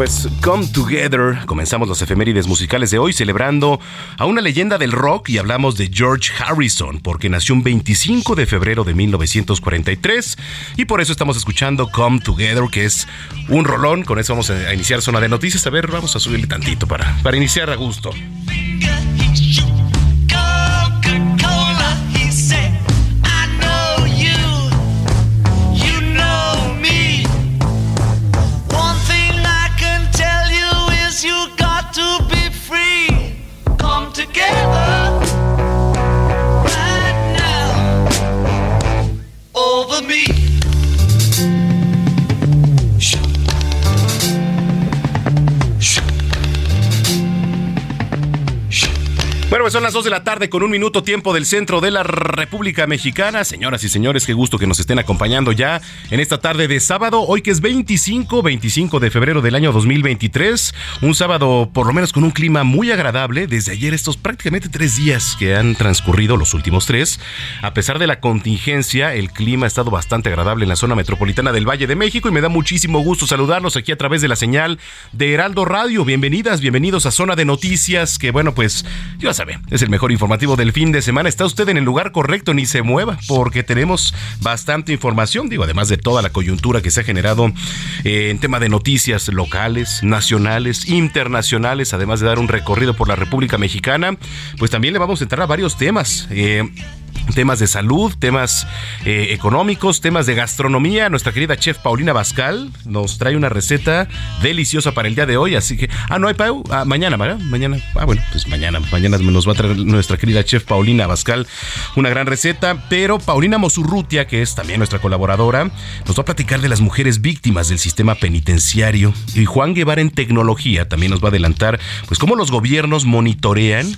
Pues Come Together. Comenzamos los efemérides musicales de hoy celebrando a una leyenda del rock y hablamos de George Harrison, porque nació un 25 de febrero de 1943 y por eso estamos escuchando Come Together, que es un rolón. Con eso vamos a iniciar zona de noticias. A ver, vamos a subirle tantito para, para iniciar a gusto. Bueno, pues son las 2 de la tarde con un minuto tiempo del centro de la República Mexicana. Señoras y señores, qué gusto que nos estén acompañando ya en esta tarde de sábado, hoy que es 25, 25 de febrero del año 2023. Un sábado por lo menos con un clima muy agradable. Desde ayer estos prácticamente tres días que han transcurrido, los últimos tres. A pesar de la contingencia, el clima ha estado bastante agradable en la zona metropolitana del Valle de México y me da muchísimo gusto saludarlos aquí a través de la señal de Heraldo Radio. Bienvenidas, bienvenidos a Zona de Noticias, que bueno, pues ya es el mejor informativo del fin de semana. Está usted en el lugar correcto, ni se mueva, porque tenemos bastante información, digo, además de toda la coyuntura que se ha generado eh, en tema de noticias locales, nacionales, internacionales, además de dar un recorrido por la República Mexicana, pues también le vamos a entrar a varios temas. eh, temas de salud, temas eh, económicos, temas de gastronomía. Nuestra querida chef Paulina Bascal nos trae una receta deliciosa para el día de hoy, así que ah no hay Pau, Ah, mañana, ¿verdad? Mañana, ah bueno, pues mañana, mañana nos va a traer nuestra querida chef Paulina Bascal una gran receta, pero Paulina Mosurrutia, que es también nuestra colaboradora, nos va a platicar de las mujeres víctimas del sistema penitenciario y Juan Guevara en tecnología también nos va a adelantar pues cómo los gobiernos monitorean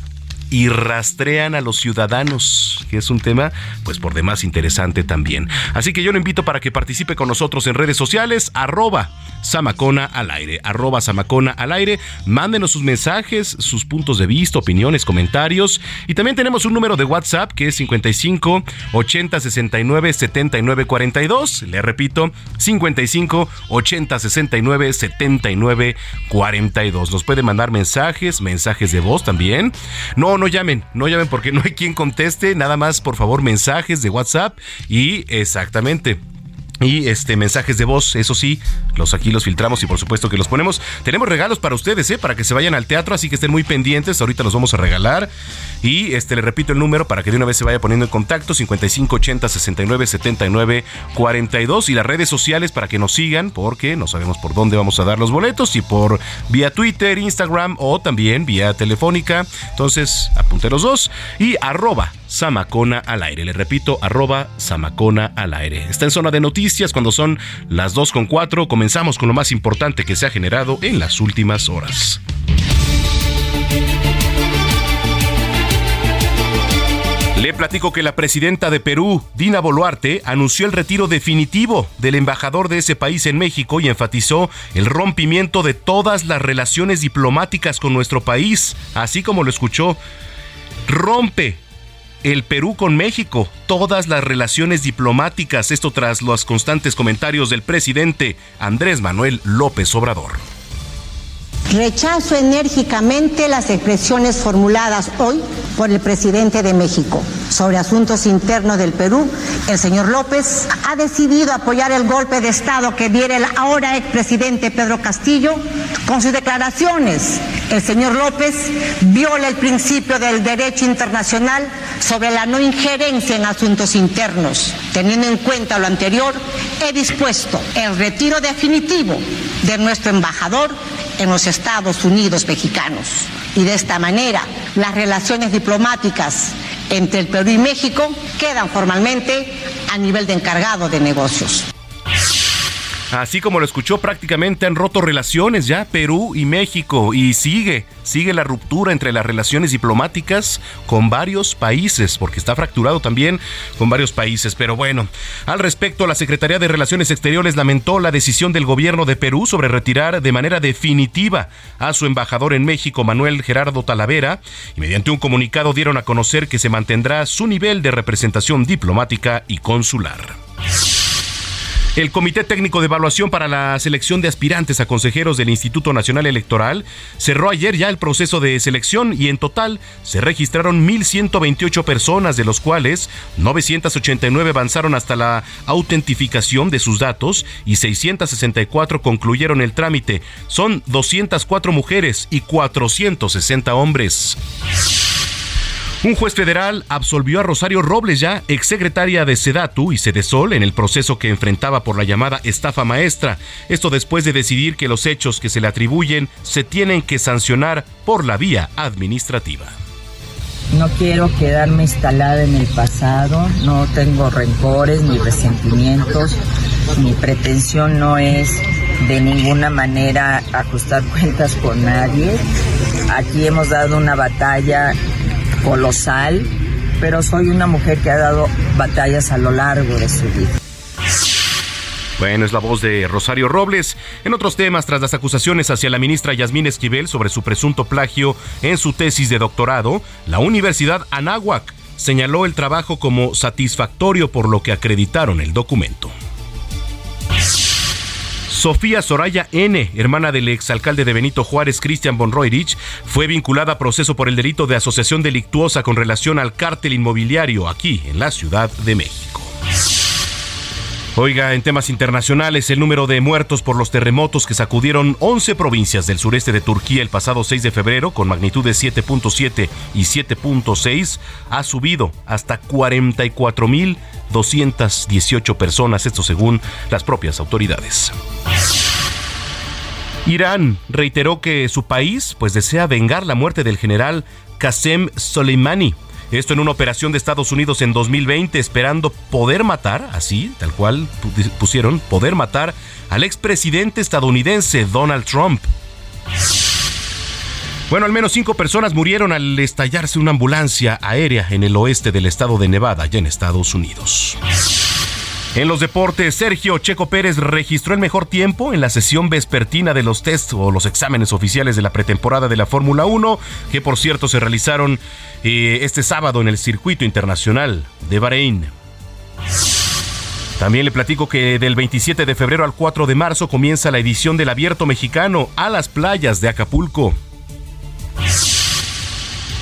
y rastrean a los ciudadanos, que es un tema pues por demás interesante también. Así que yo lo invito para que participe con nosotros en redes sociales, arroba Samacona al aire, arroba Samacona al aire, mándenos sus mensajes, sus puntos de vista, opiniones, comentarios y también tenemos un número de WhatsApp que es 55 80 69 79 42, le repito, 55 80 69 79 42. Nos puede mandar mensajes, mensajes de voz también. No, no llamen, no llamen porque no hay quien conteste, nada más por favor mensajes de WhatsApp y exactamente y este mensajes de voz, eso sí, los aquí los filtramos y por supuesto que los ponemos. Tenemos regalos para ustedes, ¿eh? para que se vayan al teatro, así que estén muy pendientes. Ahorita los vamos a regalar. Y este le repito el número para que de una vez se vaya poniendo en contacto: 5580 69 79 42 y las redes sociales para que nos sigan, porque no sabemos por dónde vamos a dar los boletos, y por vía Twitter, Instagram o también vía telefónica. Entonces, apunte los dos y arroba Samacona al aire. Le repito, arroba Samacona al aire. Está en zona de noticias cuando son las 2 con 4. Comenzamos con lo más importante que se ha generado en las últimas horas. platico que la presidenta de Perú, Dina Boluarte, anunció el retiro definitivo del embajador de ese país en México y enfatizó el rompimiento de todas las relaciones diplomáticas con nuestro país, así como lo escuchó. Rompe el Perú con México, todas las relaciones diplomáticas, esto tras los constantes comentarios del presidente Andrés Manuel López Obrador. Rechazo enérgicamente las expresiones formuladas hoy por el presidente de México sobre asuntos internos del Perú. El señor López ha decidido apoyar el golpe de Estado que diera el ahora expresidente Pedro Castillo con sus declaraciones. El señor López viola el principio del derecho internacional sobre la no injerencia en asuntos internos. Teniendo en cuenta lo anterior, he dispuesto el retiro definitivo de nuestro embajador en los Estados Unidos mexicanos. Y de esta manera, las relaciones diplomáticas entre el Perú y México quedan formalmente a nivel de encargado de negocios. Así como lo escuchó, prácticamente han roto relaciones ya Perú y México y sigue, sigue la ruptura entre las relaciones diplomáticas con varios países, porque está fracturado también con varios países. Pero bueno, al respecto, la Secretaría de Relaciones Exteriores lamentó la decisión del gobierno de Perú sobre retirar de manera definitiva a su embajador en México, Manuel Gerardo Talavera, y mediante un comunicado dieron a conocer que se mantendrá su nivel de representación diplomática y consular. El Comité Técnico de Evaluación para la Selección de Aspirantes a Consejeros del Instituto Nacional Electoral cerró ayer ya el proceso de selección y en total se registraron 1.128 personas, de los cuales 989 avanzaron hasta la autentificación de sus datos y 664 concluyeron el trámite. Son 204 mujeres y 460 hombres. Un juez federal absolvió a Rosario Robles ya, exsecretaria de Sedatu y Sedesol, en el proceso que enfrentaba por la llamada estafa maestra. Esto después de decidir que los hechos que se le atribuyen se tienen que sancionar por la vía administrativa. No quiero quedarme instalada en el pasado, no tengo rencores ni resentimientos. Mi pretensión no es de ninguna manera ajustar cuentas con nadie. Aquí hemos dado una batalla colosal, pero soy una mujer que ha dado batallas a lo largo de su vida. Bueno, es la voz de Rosario Robles. En otros temas, tras las acusaciones hacia la ministra Yasmín Esquivel sobre su presunto plagio en su tesis de doctorado, la Universidad Anáhuac señaló el trabajo como satisfactorio por lo que acreditaron el documento. Sofía Soraya N., hermana del exalcalde de Benito Juárez, Cristian von Roerich, fue vinculada a proceso por el delito de asociación delictuosa con relación al cártel inmobiliario aquí en la Ciudad de México. Oiga, en temas internacionales, el número de muertos por los terremotos que sacudieron 11 provincias del sureste de Turquía el pasado 6 de febrero, con magnitud de 7.7 y 7.6, ha subido hasta 44.218 personas, esto según las propias autoridades. Irán reiteró que su país pues desea vengar la muerte del general Qasem Soleimani, esto en una operación de Estados Unidos en 2020, esperando poder matar, así, tal cual pusieron, poder matar al expresidente estadounidense Donald Trump. Bueno, al menos cinco personas murieron al estallarse una ambulancia aérea en el oeste del estado de Nevada, allá en Estados Unidos. En los deportes, Sergio Checo Pérez registró el mejor tiempo en la sesión vespertina de los test o los exámenes oficiales de la pretemporada de la Fórmula 1, que por cierto se realizaron eh, este sábado en el circuito internacional de Bahrein. También le platico que del 27 de febrero al 4 de marzo comienza la edición del Abierto Mexicano a las playas de Acapulco.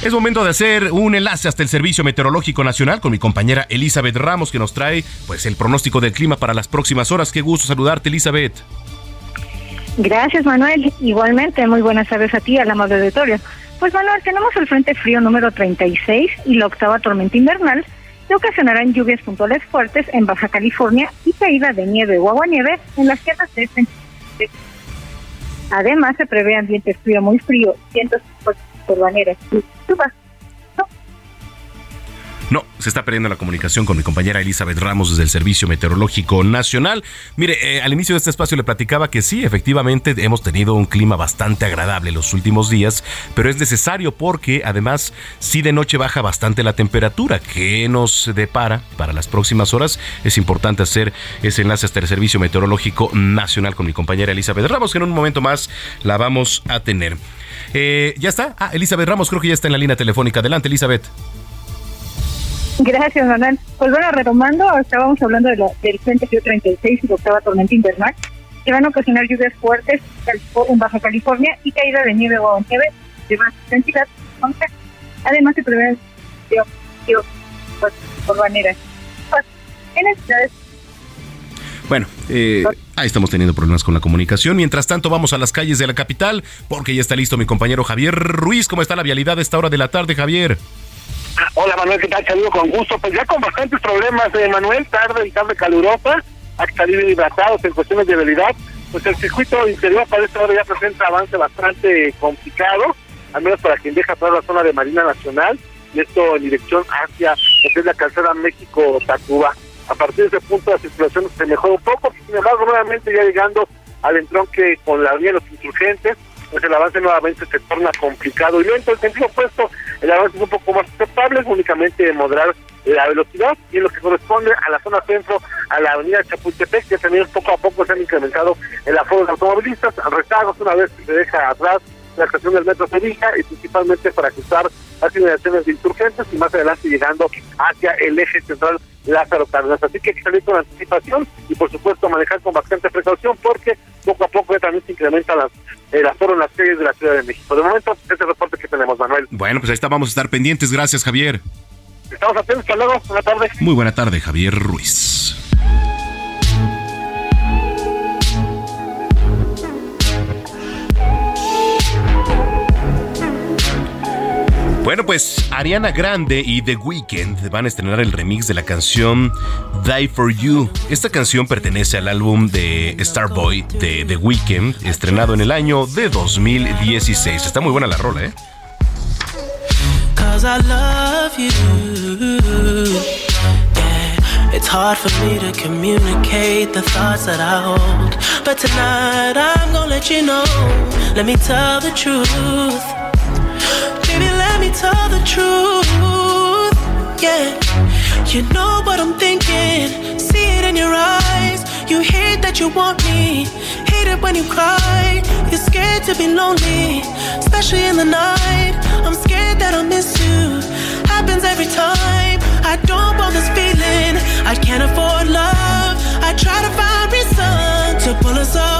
Es momento de hacer un enlace hasta el Servicio Meteorológico Nacional con mi compañera Elizabeth Ramos que nos trae pues el pronóstico del clima para las próximas horas. Qué gusto saludarte, Elizabeth. Gracias, Manuel. Igualmente, muy buenas tardes a ti, a la amable auditorio. Pues Manuel, tenemos el Frente Frío número 36 y la octava tormenta invernal que ocasionarán lluvias puntuales fuertes en Baja California y caída de nieve o aguanieve en las tierras de este. Además, se prevé ambiente frío muy frío, cientos No, se está perdiendo la comunicación con mi compañera Elizabeth Ramos desde el Servicio Meteorológico Nacional. Mire, eh, al inicio de este espacio le platicaba que sí, efectivamente hemos tenido un clima bastante agradable los últimos días, pero es necesario porque además sí de noche baja bastante la temperatura. ¿Qué nos depara para las próximas horas? Es importante hacer ese enlace hasta el Servicio Meteorológico Nacional con mi compañera Elizabeth Ramos, que en un momento más la vamos a tener. Eh, ¿Ya está? Ah, Elizabeth Ramos creo que ya está en la línea telefónica. Adelante, Elizabeth. Gracias, Manuel. Pues bueno, retomando, estábamos hablando de la- del Frente Frío 36 y la octava tormenta invernal, que van a ocasionar lluvias fuertes en Baja California y caída de nieve o nieve de más intensidad. Además, se prevén pues, urbaneras. Pues, en entidades Bueno, eh, ahí estamos teniendo problemas con la comunicación. Mientras tanto, vamos a las calles de la capital porque ya está listo mi compañero Javier Ruiz. ¿Cómo está la vialidad a esta hora de la tarde, Javier? Hola Manuel, ¿qué tal? Saludo con gusto. Pues ya con bastantes problemas, de Manuel, tarde y tarde calurosa, hasta salir hidratados en cuestiones de vialidad. Pues el circuito interior para esta hora ya presenta avance bastante complicado, al menos para quien deja atrás la zona de Marina Nacional, y esto en dirección hacia lo que es la calzada México-Tacuba. A partir de ese punto la circulación se mejora un poco, sin embargo, nuevamente ya llegando al entronque con la vía de los insurgentes, pues el avance nuevamente se torna complicado y lento. En sentido opuesto, el avance es un poco más aceptable, es únicamente moderar la velocidad y en lo que corresponde a la zona centro, a la avenida Chapultepec, que también poco a poco se han incrementado el aforo de automovilistas, rezagos una vez que se deja atrás la estación del metro Sevilla y principalmente para cruzar las inmediaciones de insurgentes y más adelante llegando hacia el eje central Lázaro Cárdenas. Así que hay que salir con anticipación y por supuesto manejar con bastante precaución porque poco a poco también se incrementa las, el aforo en las calles de la Ciudad de México. De momento, ese es el reporte que tenemos, Manuel. Bueno, pues ahí está, vamos a estar pendientes. Gracias, Javier. Estamos atentos, hasta luego, buenas tardes. Muy buena tarde, Javier Ruiz. Bueno, pues Ariana Grande y The Weeknd van a estrenar el remix de la canción Die For You. Esta canción pertenece al álbum de Starboy de The Weeknd, estrenado en el año de 2016. Está muy buena la rola, ¿eh? But tonight I'm gonna let you know. Let me tell the truth. Let me tell the truth. Yeah, you know what I'm thinking. See it in your eyes. You hate that you want me. Hate it when you cry. You're scared to be lonely, especially in the night. I'm scared that I'll miss you. Happens every time. I don't want this feeling. I can't afford love. I try to find reason to pull us apart.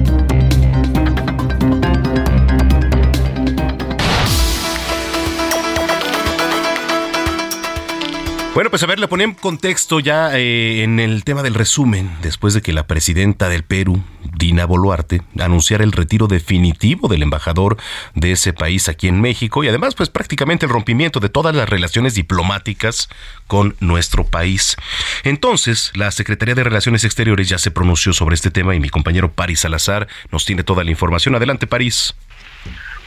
Bueno, pues a ver, le ponemos contexto ya eh, en el tema del resumen, después de que la presidenta del Perú, Dina Boluarte, anunciara el retiro definitivo del embajador de ese país aquí en México y además pues prácticamente el rompimiento de todas las relaciones diplomáticas con nuestro país. Entonces, la Secretaría de Relaciones Exteriores ya se pronunció sobre este tema y mi compañero París Salazar nos tiene toda la información. Adelante, París.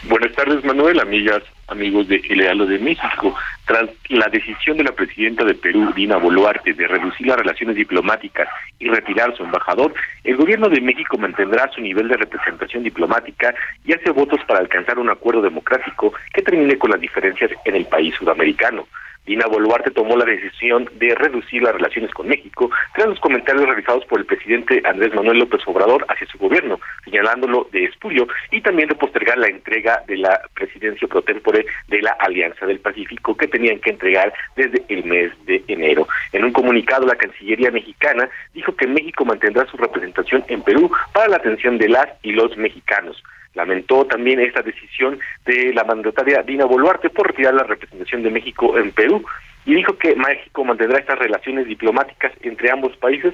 Buenas tardes, Manuel, amigas, amigos de El de México. Tras la decisión de la presidenta de Perú, Dina Boluarte, de reducir las relaciones diplomáticas y retirar su embajador, el gobierno de México mantendrá su nivel de representación diplomática y hace votos para alcanzar un acuerdo democrático que termine con las diferencias en el país sudamericano. Dina Boluarte tomó la decisión de reducir las relaciones con México tras los comentarios realizados por el presidente Andrés Manuel López Obrador hacia su gobierno, señalándolo de espurio y también de postergar la entrega de la presidencia pro tempore de la Alianza del Pacífico que tenían que entregar desde el mes de enero. En un comunicado, la Cancillería mexicana dijo que México mantendrá su representación en Perú para la atención de las y los mexicanos. Lamentó también esta decisión de la mandataria Dina Boluarte por retirar la representación de México en Perú y dijo que México mantendrá estas relaciones diplomáticas entre ambos países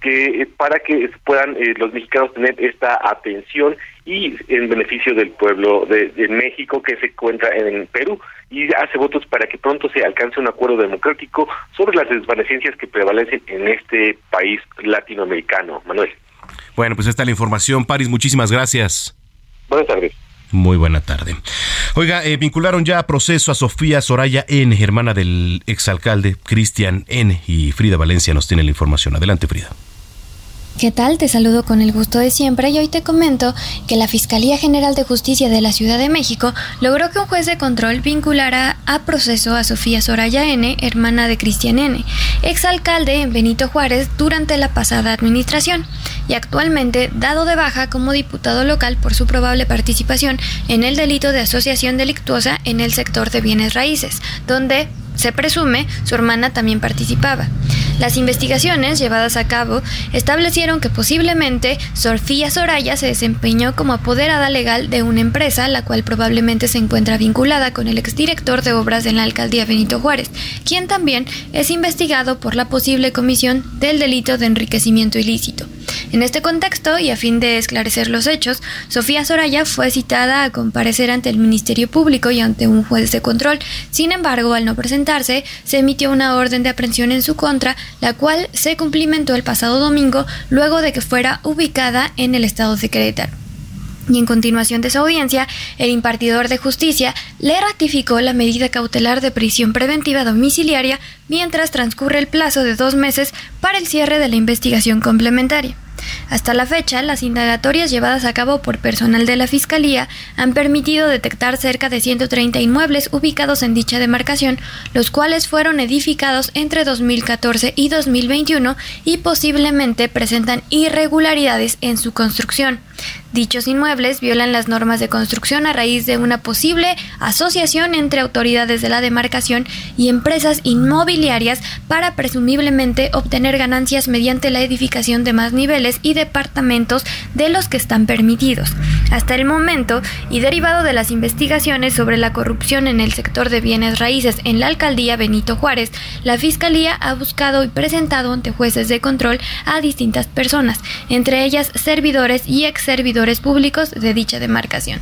que eh, para que puedan eh, los mexicanos tener esta atención y en beneficio del pueblo de, México que se encuentra en Perú y hace votos para que pronto se alcance un acuerdo democrático sobre las desvanecencias que prevalecen en este país latinoamericano. Manuel. Bueno, pues está la información. Paris, muchísimas gracias. Buenas tardes. Muy buena tarde. Oiga, eh, vincularon ya a proceso a Sofía Soraya N., hermana del exalcalde Cristian N. Y Frida Valencia nos tiene la información. Adelante, Frida. ¿Qué tal? Te saludo con el gusto de siempre y hoy te comento que la Fiscalía General de Justicia de la Ciudad de México logró que un juez de control vinculara a proceso a Sofía Soraya N., hermana de Cristian N., exalcalde en Benito Juárez durante la pasada administración y actualmente dado de baja como diputado local por su probable participación en el delito de asociación delictuosa en el sector de bienes raíces, donde se presume su hermana también participaba. Las investigaciones llevadas a cabo establecieron que posiblemente Sofía Soraya se desempeñó como apoderada legal de una empresa, la cual probablemente se encuentra vinculada con el exdirector de obras de la alcaldía Benito Juárez, quien también es investigado por la posible comisión del delito de enriquecimiento ilícito. En este contexto, y a fin de esclarecer los hechos, Sofía Soraya fue citada a comparecer ante el Ministerio Público y ante un juez de control. Sin embargo, al no se emitió una orden de aprehensión en su contra, la cual se cumplimentó el pasado domingo luego de que fuera ubicada en el estado de Querétaro. Y en continuación de su audiencia, el impartidor de justicia le ratificó la medida cautelar de prisión preventiva domiciliaria mientras transcurre el plazo de dos meses para el cierre de la investigación complementaria. Hasta la fecha, las indagatorias llevadas a cabo por personal de la Fiscalía han permitido detectar cerca de 130 inmuebles ubicados en dicha demarcación, los cuales fueron edificados entre 2014 y 2021 y posiblemente presentan irregularidades en su construcción. Dichos inmuebles violan las normas de construcción a raíz de una posible asociación entre autoridades de la demarcación y empresas inmobiliarias para presumiblemente obtener ganancias mediante la edificación de más niveles y departamentos de los que están permitidos. Hasta el momento, y derivado de las investigaciones sobre la corrupción en el sector de bienes raíces en la alcaldía Benito Juárez, la Fiscalía ha buscado y presentado ante jueces de control a distintas personas, entre ellas servidores y ex servidores públicos de dicha demarcación.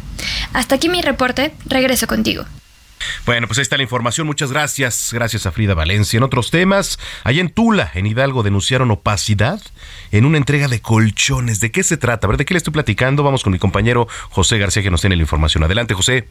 Hasta aquí mi reporte, regreso contigo. Bueno, pues ahí está la información. Muchas gracias. Gracias a Frida Valencia. En otros temas, allá en Tula, en Hidalgo, denunciaron opacidad en una entrega de colchones. ¿De qué se trata? A ver, ¿de qué le estoy platicando? Vamos con mi compañero José García, que nos tiene la información. Adelante, José.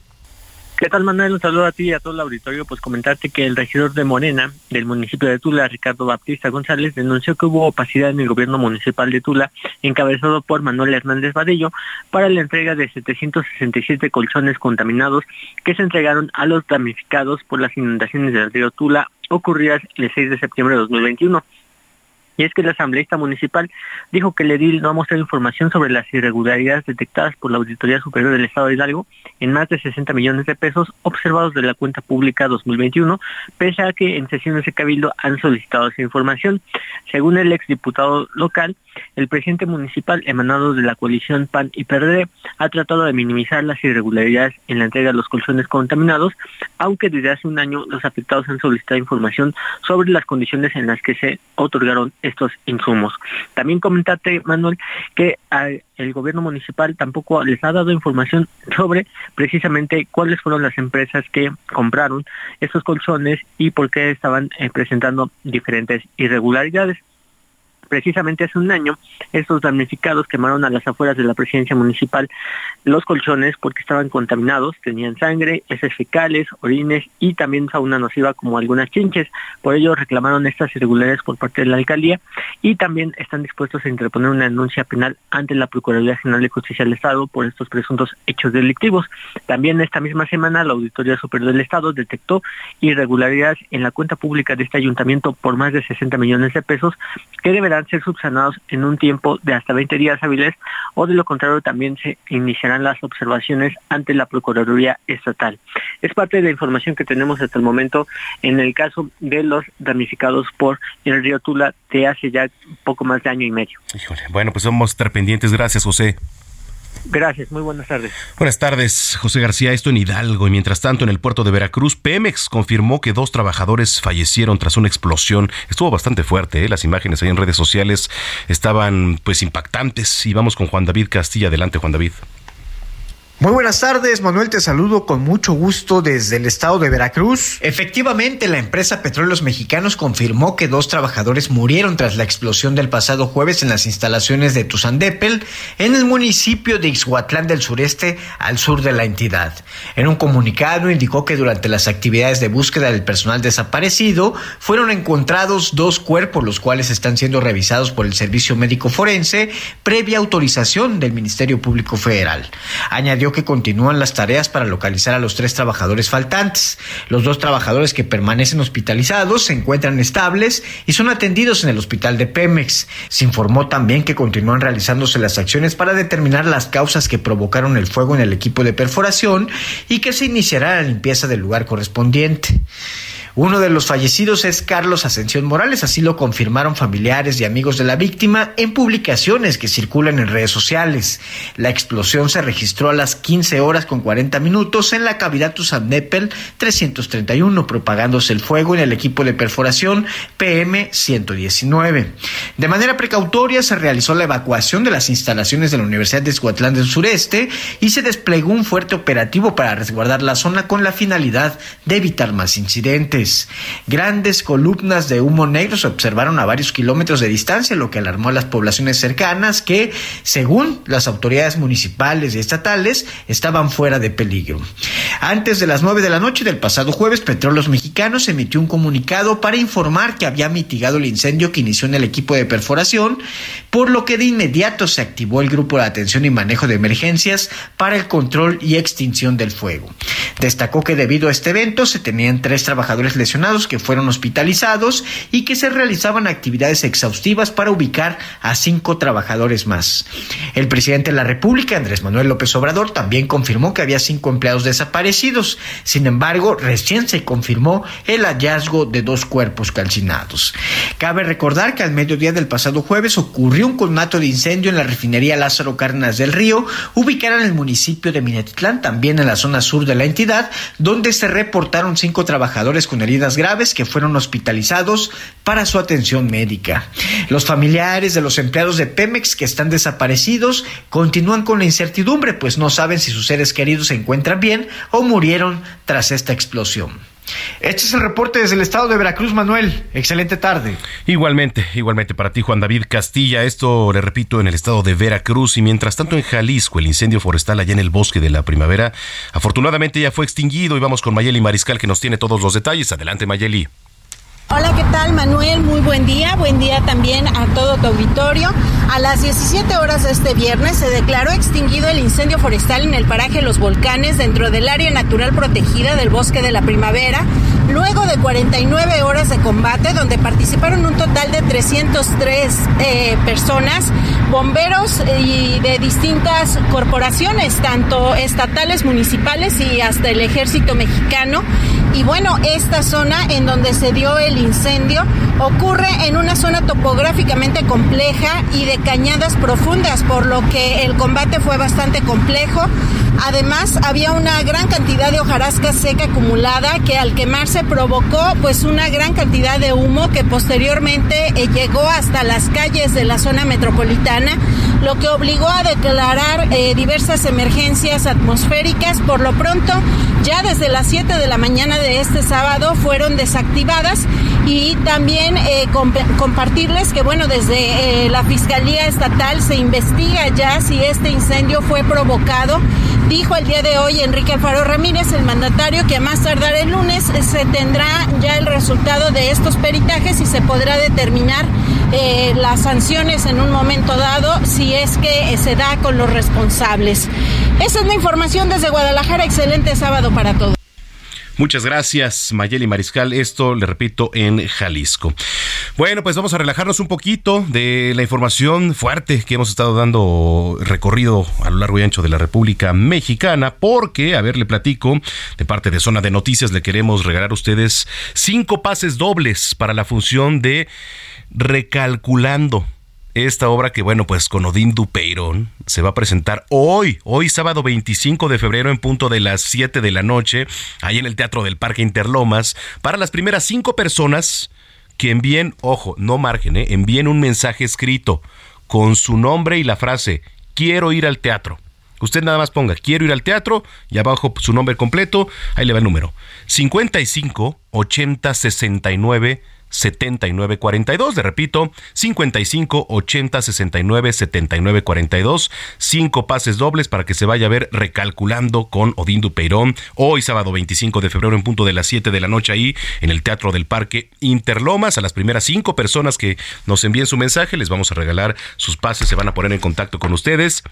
¿Qué tal, Manuel? Un saludo a ti y a todo el auditorio. Pues comentarte que el regidor de Morena del municipio de Tula, Ricardo Baptista González, denunció que hubo opacidad en el gobierno municipal de Tula, encabezado por Manuel Hernández Vadillo, para la entrega de 767 colchones contaminados que se entregaron a los damnificados por las inundaciones del río Tula ocurridas el 6 de septiembre de 2021. Y es que el asambleísta municipal dijo que el edil no ha mostrado información sobre las irregularidades detectadas por la Auditoría Superior del Estado de Hidalgo en más de 60 millones de pesos observados de la cuenta pública 2021, pese a que en sesiones de Cabildo han solicitado esa información. Según el exdiputado local, el presidente municipal emanado de la coalición PAN y PRD ha tratado de minimizar las irregularidades en la entrega de los colchones contaminados, aunque desde hace un año los afectados han solicitado información sobre las condiciones en las que se otorgaron estos insumos. También comentate, Manuel, que el gobierno municipal tampoco les ha dado información sobre precisamente cuáles fueron las empresas que compraron estos colchones y por qué estaban eh, presentando diferentes irregularidades precisamente hace un año, estos damnificados quemaron a las afueras de la presidencia municipal los colchones porque estaban contaminados, tenían sangre, heces fecales, orines y también fauna nociva como algunas chinches. Por ello reclamaron estas irregularidades por parte de la alcaldía y también están dispuestos a interponer una denuncia penal ante la Procuraduría General de Justicia del Estado por estos presuntos hechos delictivos. También esta misma semana la Auditoría Superior del Estado detectó irregularidades en la cuenta pública de este ayuntamiento por más de 60 millones de pesos que deberán ser subsanados en un tiempo de hasta 20 días hábiles o de lo contrario también se iniciarán las observaciones ante la Procuraduría Estatal. Es parte de la información que tenemos hasta el momento en el caso de los damnificados por el río Tula de hace ya poco más de año y medio. Bueno, pues vamos a pendientes. Gracias, José. Gracias, muy buenas tardes. Buenas tardes, José García. Esto en Hidalgo. Y mientras tanto, en el puerto de Veracruz, Pemex confirmó que dos trabajadores fallecieron tras una explosión. Estuvo bastante fuerte, ¿eh? las imágenes ahí en redes sociales estaban pues impactantes. Y vamos con Juan David Castilla. Adelante, Juan David. Muy buenas tardes, Manuel, te saludo con mucho gusto desde el estado de Veracruz. Efectivamente, la empresa Petróleos Mexicanos confirmó que dos trabajadores murieron tras la explosión del pasado jueves en las instalaciones de Tuzandepel, en el municipio de Ixhuatlán del sureste, al sur de la entidad. En un comunicado indicó que durante las actividades de búsqueda del personal desaparecido fueron encontrados dos cuerpos, los cuales están siendo revisados por el Servicio Médico Forense, previa autorización del Ministerio Público Federal. Añadió que continúan las tareas para localizar a los tres trabajadores faltantes. Los dos trabajadores que permanecen hospitalizados se encuentran estables y son atendidos en el hospital de Pemex. Se informó también que continúan realizándose las acciones para determinar las causas que provocaron el fuego en el equipo de perforación y que se iniciará la limpieza del lugar correspondiente. Uno de los fallecidos es Carlos Ascensión Morales, así lo confirmaron familiares y amigos de la víctima en publicaciones que circulan en redes sociales. La explosión se registró a las 15 horas con 40 minutos en la cavidad Tusamnepel 331, propagándose el fuego en el equipo de perforación PM-119. De manera precautoria se realizó la evacuación de las instalaciones de la Universidad de Escuatlán del Sureste y se desplegó un fuerte operativo para resguardar la zona con la finalidad de evitar más incidentes. Grandes columnas de humo negro se observaron a varios kilómetros de distancia, lo que alarmó a las poblaciones cercanas que, según las autoridades municipales y estatales, estaban fuera de peligro. Antes de las nueve de la noche del pasado jueves, Petróleos Mexicanos emitió un comunicado para informar que había mitigado el incendio que inició en el equipo de perforación, por lo que de inmediato se activó el grupo de atención y manejo de emergencias para el control y extinción del fuego. Destacó que debido a este evento se tenían tres trabajadores lesionados que fueron hospitalizados y que se realizaban actividades exhaustivas para ubicar a cinco trabajadores más. El presidente de la República, Andrés Manuel López Obrador, también confirmó que había cinco empleados desaparecidos. Sin embargo, recién se confirmó el hallazgo de dos cuerpos calcinados. Cabe recordar que al mediodía del pasado jueves ocurrió un colmato de incendio en la refinería Lázaro Cárdenas del Río, ubicada en el municipio de Minatitlán, también en la zona sur de la entidad, donde se reportaron cinco trabajadores con heridas graves que fueron hospitalizados para su atención médica. Los familiares de los empleados de Pemex que están desaparecidos continúan con la incertidumbre, pues no saben si sus seres queridos se encuentran bien o murieron tras esta explosión. Este es el reporte desde el estado de Veracruz, Manuel. Excelente tarde. Igualmente, igualmente para ti, Juan David Castilla. Esto, le repito, en el estado de Veracruz y mientras tanto en Jalisco, el incendio forestal allá en el bosque de la primavera, afortunadamente ya fue extinguido y vamos con Mayeli Mariscal que nos tiene todos los detalles. Adelante, Mayeli. Hola, ¿qué tal Manuel? Muy buen día. Buen día también a todo tu auditorio. A las 17 horas de este viernes se declaró extinguido el incendio forestal en el paraje Los Volcanes dentro del área natural protegida del bosque de la primavera, luego de 49 horas de combate donde participaron un total de 303 eh, personas, bomberos y de distintas corporaciones, tanto estatales, municipales y hasta el ejército mexicano. Y bueno, esta zona en donde se dio el incendio ocurre en una zona topográficamente compleja y de cañadas profundas, por lo que el combate fue bastante complejo. Además, había una gran cantidad de hojarasca seca acumulada que al quemarse provocó pues una gran cantidad de humo que posteriormente eh, llegó hasta las calles de la zona metropolitana, lo que obligó a declarar eh, diversas emergencias atmosféricas. Por lo pronto, ya desde las 7 de la mañana de este sábado fueron desactivadas y también eh, compartirles que bueno, desde la Fiscalía Estatal se investiga ya si este incendio fue provocado Dijo el día de hoy Enrique Alfaro Ramírez, el mandatario, que a más tardar el lunes se tendrá ya el resultado de estos peritajes y se podrá determinar eh, las sanciones en un momento dado si es que se da con los responsables. Esa es la información desde Guadalajara. Excelente sábado para todos. Muchas gracias, Mayeli Mariscal. Esto, le repito, en Jalisco. Bueno, pues vamos a relajarnos un poquito de la información fuerte que hemos estado dando recorrido a lo largo y ancho de la República Mexicana, porque, a ver, le platico, de parte de Zona de Noticias le queremos regalar a ustedes cinco pases dobles para la función de Recalculando. Esta obra que, bueno, pues con Odín Dupeirón se va a presentar hoy, hoy sábado 25 de febrero en punto de las 7 de la noche, ahí en el Teatro del Parque Interlomas, para las primeras cinco personas que envíen, ojo, no margen, ¿eh? envíen un mensaje escrito con su nombre y la frase, quiero ir al teatro Usted nada más ponga, quiero ir al teatro y abajo su nombre completo, ahí le va el número. 55 80 69 7942. Le repito, 55 80 69 79 42. Cinco pases dobles para que se vaya a ver recalculando con Odín Dupeirón. Hoy, sábado 25 de febrero, en punto de las 7 de la noche, ahí en el Teatro del Parque Interlomas. A las primeras cinco personas que nos envíen su mensaje, les vamos a regalar sus pases. Se van a poner en contacto con ustedes.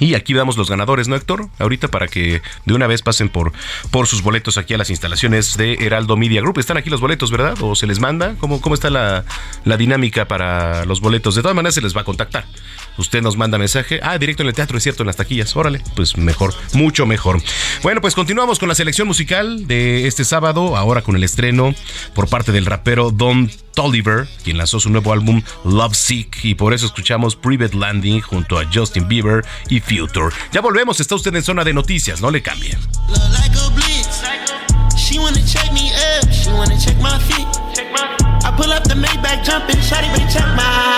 Y aquí damos los ganadores, ¿no, Héctor? Ahorita para que de una vez pasen por, por sus boletos aquí a las instalaciones de Heraldo Media Group. Están aquí los boletos, ¿verdad? ¿O se les manda? ¿Cómo, cómo está la, la dinámica para los boletos? De todas maneras se les va a contactar. Usted nos manda mensaje. Ah, directo en el teatro, es cierto, en las taquillas. Órale, pues mejor, mucho mejor. Bueno, pues continuamos con la selección musical de este sábado, ahora con el estreno por parte del rapero Don Tolliver, quien lanzó su nuevo álbum Love Sick, y por eso escuchamos Private Landing junto a Justin Bieber y Future. Ya volvemos, está usted en zona de noticias, no le cambie. like a blitz. She wanna check me up, she wanna check my feet. I pull up the Maybach jumping, shawty check my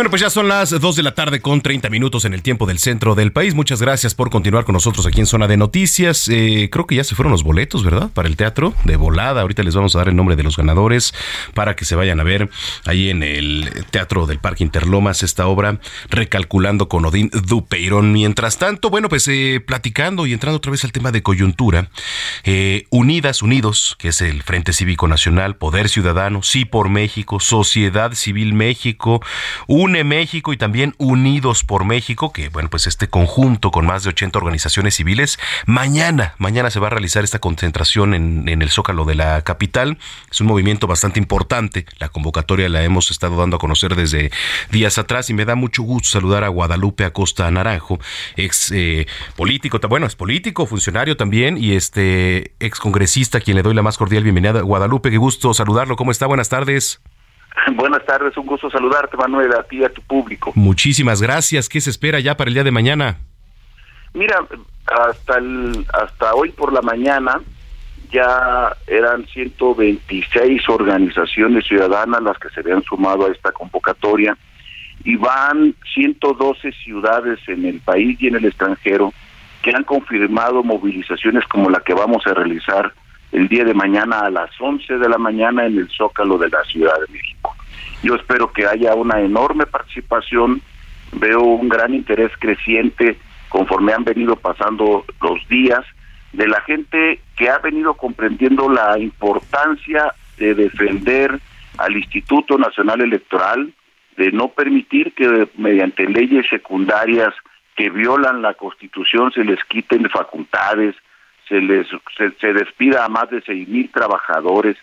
Bueno, pues ya son las 2 de la tarde con 30 minutos en el tiempo del centro del país. Muchas gracias por continuar con nosotros aquí en Zona de Noticias. Eh, creo que ya se fueron los boletos, ¿verdad? Para el teatro de volada. Ahorita les vamos a dar el nombre de los ganadores para que se vayan a ver ahí en el Teatro del Parque Interlomas esta obra, recalculando con Odín Dupeirón. Mientras tanto, bueno, pues eh, platicando y entrando otra vez al tema de coyuntura, eh, Unidas, Unidos, que es el Frente Cívico Nacional, Poder Ciudadano, Sí por México, Sociedad Civil México, Une México y también Unidos por México, que bueno, pues este conjunto con más de 80 organizaciones civiles, mañana, mañana se va a realizar esta concentración en, el Zócalo de la capital. Es un movimiento bastante importante. La convocatoria la hemos estado dando a conocer desde días atrás y me da mucho gusto saludar a Guadalupe Acosta Naranjo, ex eh, político, bueno, es político, funcionario también y este ex congresista, quien le doy la más cordial bienvenida. Guadalupe, qué gusto saludarlo. ¿Cómo está? Buenas tardes. Buenas tardes, un gusto saludarte, Manuel, a ti y a tu público. Muchísimas gracias. ¿Qué se espera ya para el día de mañana? Mira, hasta el, hasta hoy por la mañana ya eran 126 organizaciones ciudadanas las que se habían sumado a esta convocatoria y van 112 ciudades en el país y en el extranjero que han confirmado movilizaciones como la que vamos a realizar el día de mañana a las 11 de la mañana en el Zócalo de la Ciudad de México. Yo espero que haya una enorme participación, veo un gran interés creciente conforme han venido pasando los días de la gente que ha venido comprendiendo la importancia de defender al Instituto Nacional Electoral, de no permitir que mediante leyes secundarias que violan la Constitución se les quiten facultades, se les se, despida a más de seis mil trabajadores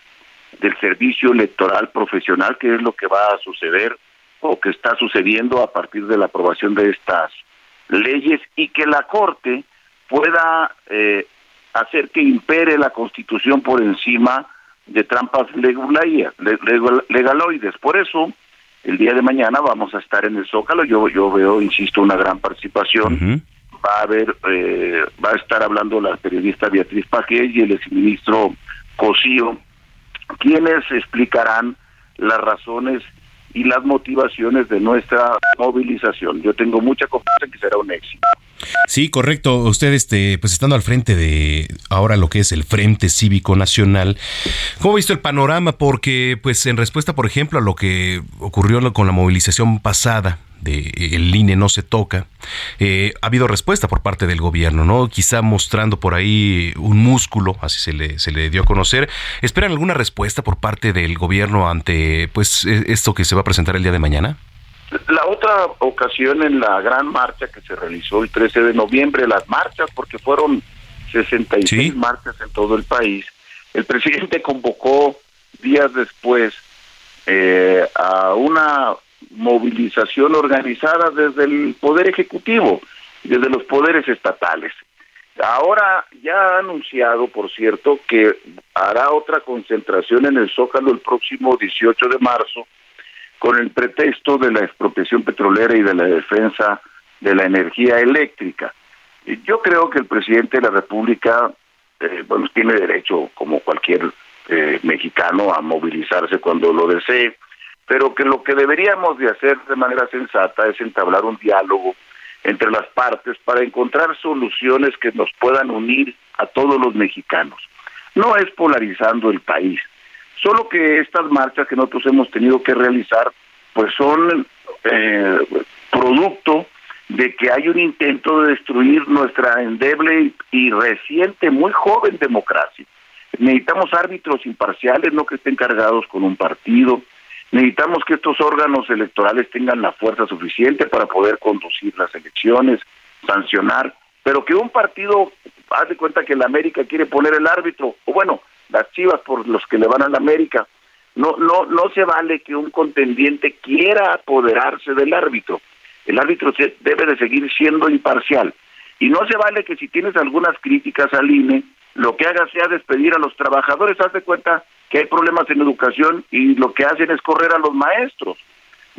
del servicio electoral profesional, que es lo que va a suceder o que está sucediendo a partir de la aprobación de estas leyes y que la Corte pueda eh, hacer que impere la Constitución por encima de trampas legaloides. Por eso, el día de mañana vamos a estar en el Zócalo. Yo, yo veo, insisto, una gran participación va a haber, eh, va a estar hablando la periodista Beatriz Paje y el exministro Cosío, quienes explicarán las razones y las motivaciones de nuestra movilización. Yo tengo mucha confianza en que será un éxito. Sí, correcto. Usted, este, pues estando al frente de ahora lo que es el Frente Cívico Nacional, ¿cómo ha visto el panorama? Porque, pues, en respuesta, por ejemplo, a lo que ocurrió con la movilización pasada de el INE no se toca, eh, ha habido respuesta por parte del gobierno, ¿no? Quizá mostrando por ahí un músculo, así se le, se le dio a conocer. ¿Esperan alguna respuesta por parte del gobierno ante, pues, e, esto que se va a presentar el día de mañana? La otra ocasión en la gran marcha que se realizó el 13 de noviembre, las marchas, porque fueron 66 marchas en todo el país, el presidente convocó días después eh, a una movilización organizada desde el Poder Ejecutivo, desde los poderes estatales. Ahora ya ha anunciado, por cierto, que hará otra concentración en el Zócalo el próximo 18 de marzo con el pretexto de la expropiación petrolera y de la defensa de la energía eléctrica. Yo creo que el presidente de la República, eh, bueno, tiene derecho, como cualquier eh, mexicano, a movilizarse cuando lo desee, pero que lo que deberíamos de hacer de manera sensata es entablar un diálogo entre las partes para encontrar soluciones que nos puedan unir a todos los mexicanos. No es polarizando el país, solo que estas marchas que nosotros hemos tenido que realizar pues son eh, producto de que hay un intento de destruir nuestra endeble y reciente, muy joven democracia. Necesitamos árbitros imparciales, no que estén cargados con un partido. Necesitamos que estos órganos electorales tengan la fuerza suficiente para poder conducir las elecciones, sancionar, pero que un partido, haz de cuenta que la América quiere poner el árbitro, o bueno, las chivas por los que le van a la América, no, no, no se vale que un contendiente quiera apoderarse del árbitro. El árbitro debe de seguir siendo imparcial. Y no se vale que si tienes algunas críticas al INE, lo que haga sea despedir a los trabajadores. Haz de cuenta que hay problemas en educación y lo que hacen es correr a los maestros.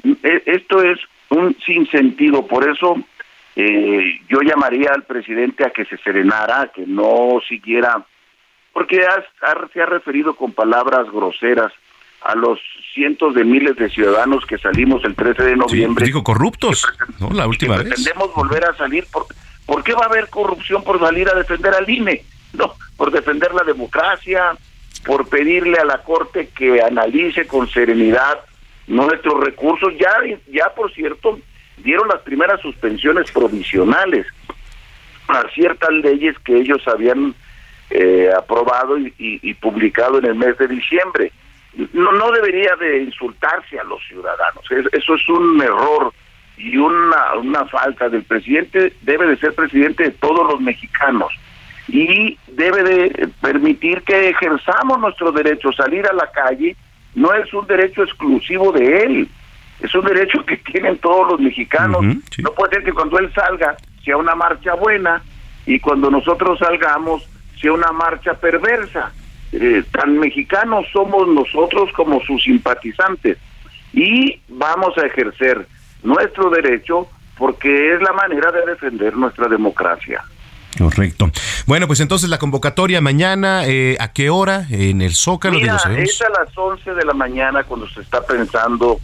E, esto es un sinsentido. Por eso eh, yo llamaría al presidente a que se serenara, que no siguiera, porque se ha referido con palabras groseras a los cientos de miles de ciudadanos que salimos el 13 de noviembre. digo corruptos, ¿no? La última vez. Pretendemos volver a salir. Por, ¿Por qué va a haber corrupción por salir a defender al INE? No, por defender la democracia, por pedirle a la Corte que analice con serenidad nuestros recursos. Ya, ya por cierto, dieron las primeras suspensiones provisionales a ciertas leyes que ellos habían eh, aprobado y publicado en el mes de diciembre no, no debería de insultarse a los ciudadanos. Eso es un error y una, una falta del presidente. Debe de ser presidente de todos los mexicanos y debe de permitir que ejerzamos nuestro derecho. Salir a la calle no es un derecho exclusivo de él, es un derecho que tienen todos los mexicanos. No puede ser que cuando él salga sea una marcha buena y cuando nosotros salgamos sea una marcha perversa. Eh, tan mexicanos somos nosotros como sus simpatizantes y vamos a ejercer nuestro derecho porque es la manera de defender nuestra democracia. Correcto. Bueno, pues entonces la convocatoria mañana, eh, ¿a qué hora? En el Zócalo, Mira, Es a las 11 de la mañana cuando se está pensando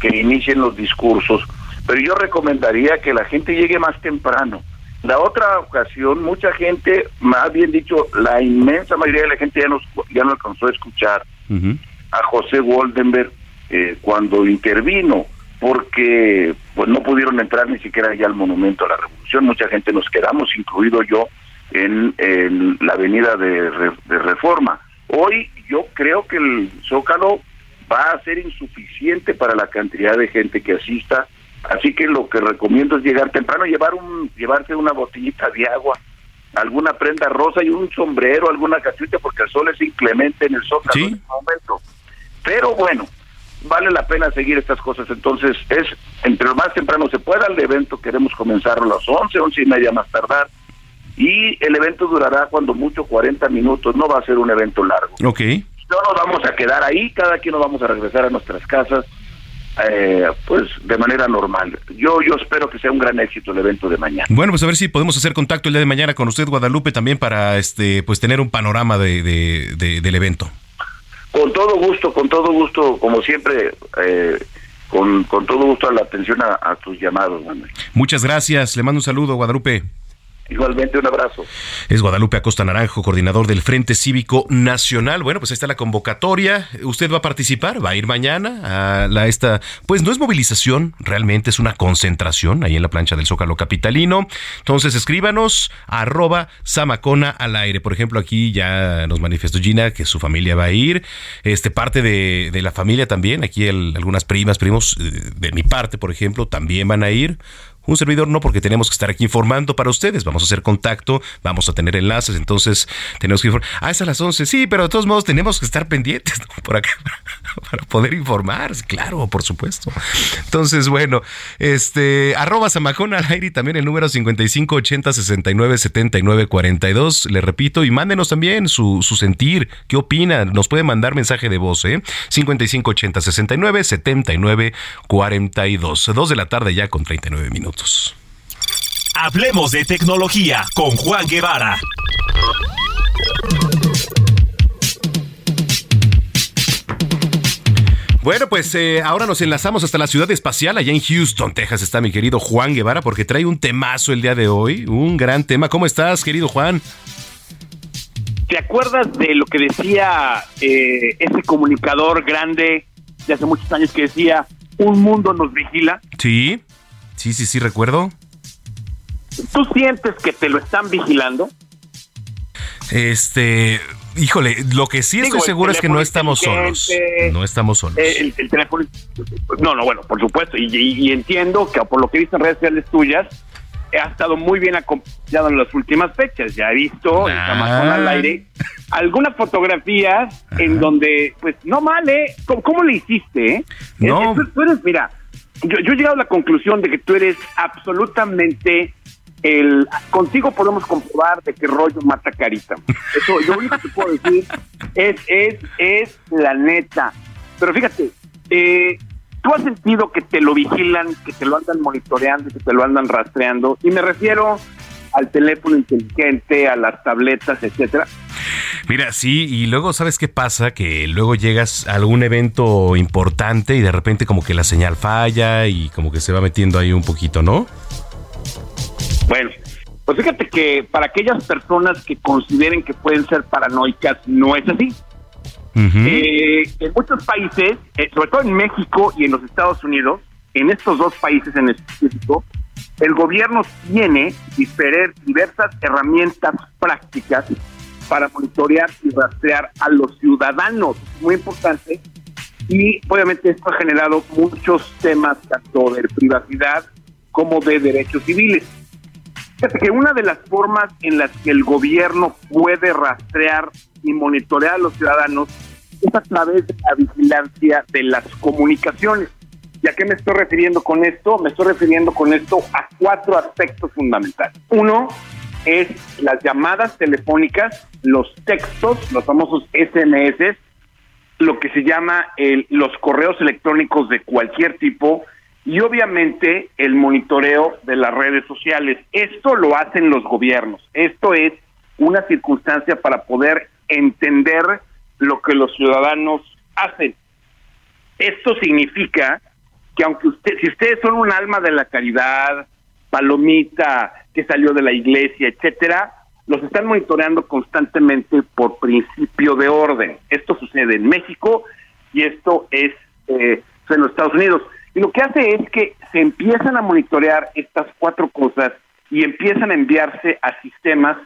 que inicien los discursos, pero yo recomendaría que la gente llegue más temprano la otra ocasión, mucha gente, más bien dicho, la inmensa mayoría de la gente ya, nos, ya no alcanzó a escuchar a José Goldenberg eh, cuando intervino, porque pues no pudieron entrar ni siquiera ya al Monumento a la Revolución. Mucha gente nos quedamos, incluido yo, en, la avenida de, de Reforma. Hoy yo creo que el Zócalo va a ser insuficiente para la cantidad de gente que asista Así que lo que recomiendo es llegar temprano, llevar un, llevarse una botellita de agua, alguna prenda rosa y un sombrero, alguna cachucha, porque el sol es inclemente en el zócalo en este momento. Pero bueno, vale la pena seguir estas cosas. Entonces, es entre lo más temprano se pueda el evento, queremos comenzar a las 11, 11 y media más tardar. Y el evento durará cuando mucho 40 minutos, no va a ser un evento largo. Ok. No nos vamos a quedar ahí, cada quien nos vamos a regresar a nuestras casas eh, pues de manera normal. Yo yo espero que sea un gran éxito el evento de mañana. Bueno, pues a ver si podemos hacer contacto el día de mañana con usted Guadalupe también para este pues tener un panorama de, del evento. Con todo gusto, con todo gusto, como siempre, eh, con, con todo gusto a la atención a, a tus llamados, Manuel. Muchas gracias. Le mando un saludo, Guadalupe. Igualmente, un abrazo. Es Guadalupe Acosta Naranjo, coordinador del Frente Cívico Nacional. Bueno, pues ahí está la convocatoria. ¿Usted va a participar? ¿Va a ir mañana a la esta? Pues no es movilización, realmente es una concentración ahí en la plancha del Zócalo Capitalino. Entonces escríbanos arroba Samacona al aire. Por ejemplo, aquí ya nos manifestó Gina que su familia va a ir. Este parte de, de la familia también. Aquí algunas primas, primos eh, de mi parte, por ejemplo, también van a ir. Un servidor no, porque tenemos que estar aquí informando para ustedes. Vamos a hacer contacto, vamos a tener enlaces, entonces tenemos que informar. Ah, es a las 11, sí, pero de todos modos tenemos que estar pendientes por acá para poder informar. Claro, por supuesto. Entonces, bueno, este, arroba Samacón al aire y también el número 5580 69 79 42. Le repito, y mándenos también su, sentir, qué opinan. Nos puede mandar mensaje de voz, ¿eh? 5580 69 79 42. Dos de la tarde ya con 39 minutos. Hablemos de tecnología con Juan Guevara. Bueno, pues eh, ahora nos enlazamos hasta la ciudad espacial, allá en Houston, Texas. Está mi querido Juan Guevara, porque trae un temazo el día de hoy, un gran tema. ¿Cómo estás, querido Juan? ¿Te acuerdas de lo que decía eh, ese comunicador grande de hace muchos años que decía, un mundo nos vigila? Sí, sí, sí, sí, recuerdo. ¿Tú sientes que te lo están vigilando? Este, híjole, lo que sí estoy Digo, el seguro es que no estamos solos. No estamos solos. Eh, el, el teléfono. No, no, bueno, por supuesto. Y, y- y entiendo que por lo que he visto en redes sociales tuyas, ha estado muy bien acompañado en las últimas fechas. Ya he visto en Camacón al aire algunas fotografías en donde, pues, no mal, ¿eh? ¿Cómo, cómo le hiciste, eh? No. Eh, tú, tú eres, mira, yo, yo he llegado a la conclusión de que tú eres absolutamente el contigo podemos comprobar de qué rollo mata carita. Eso, lo único que puedo decir es, es, es la neta. Pero fíjate, eh, tú has sentido que te lo vigilan, que te lo andan monitoreando, que te lo andan rastreando, y me refiero al teléfono inteligente, a las tabletas, etcétera. Mira, sí, y luego, ¿sabes qué pasa? Que luego llegas a algún evento importante y de repente como que la señal falla y como que se va metiendo ahí un poquito, ¿no? Bueno, pues fíjate que para aquellas personas que consideren que pueden ser paranoicas, no es así. Eh, en muchos países, eh, sobre todo en México y en los Estados Unidos, en estos dos países en específico, el gobierno tiene diversas herramientas prácticas para monitorear y rastrear a los ciudadanos. Muy importante. Y obviamente esto ha generado muchos temas tanto de privacidad como de derechos civiles. Fíjate que una de las formas en las que el gobierno puede rastrear y monitorear a los ciudadanos es a través de la vigilancia de las comunicaciones. ¿Y a qué me estoy refiriendo con esto? Me estoy refiriendo con esto a cuatro aspectos fundamentales. Uno es las llamadas telefónicas, los textos, los famosos SMS, lo que se llama los correos electrónicos de cualquier tipo y obviamente el monitoreo de las redes sociales. Esto lo hacen los gobiernos. Esto es una circunstancia para poder entender lo que los ciudadanos hacen. Esto significa que aunque usted, si ustedes son un alma de la caridad, palomita que salió de la iglesia, etcétera, los están monitoreando constantemente por principio de orden. Esto sucede en México y esto es eh, en los Estados Unidos. Y lo que hace es que se empiezan a monitorear estas cuatro cosas y empiezan a enviarse a sistemas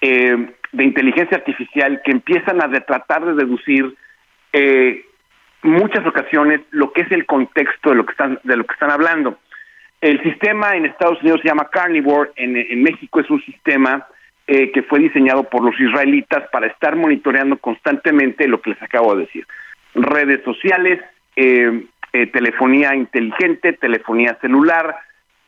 eh, de inteligencia artificial que empiezan a tratar de deducir eh, muchas ocasiones lo que es el contexto de lo que están de lo que están hablando. El sistema en Estados Unidos se llama Carnivore, en, en México es un sistema eh, que fue diseñado por los israelitas para estar monitoreando constantemente lo que les acabo de decir. Redes sociales, eh, eh, telefonía inteligente, telefonía celular,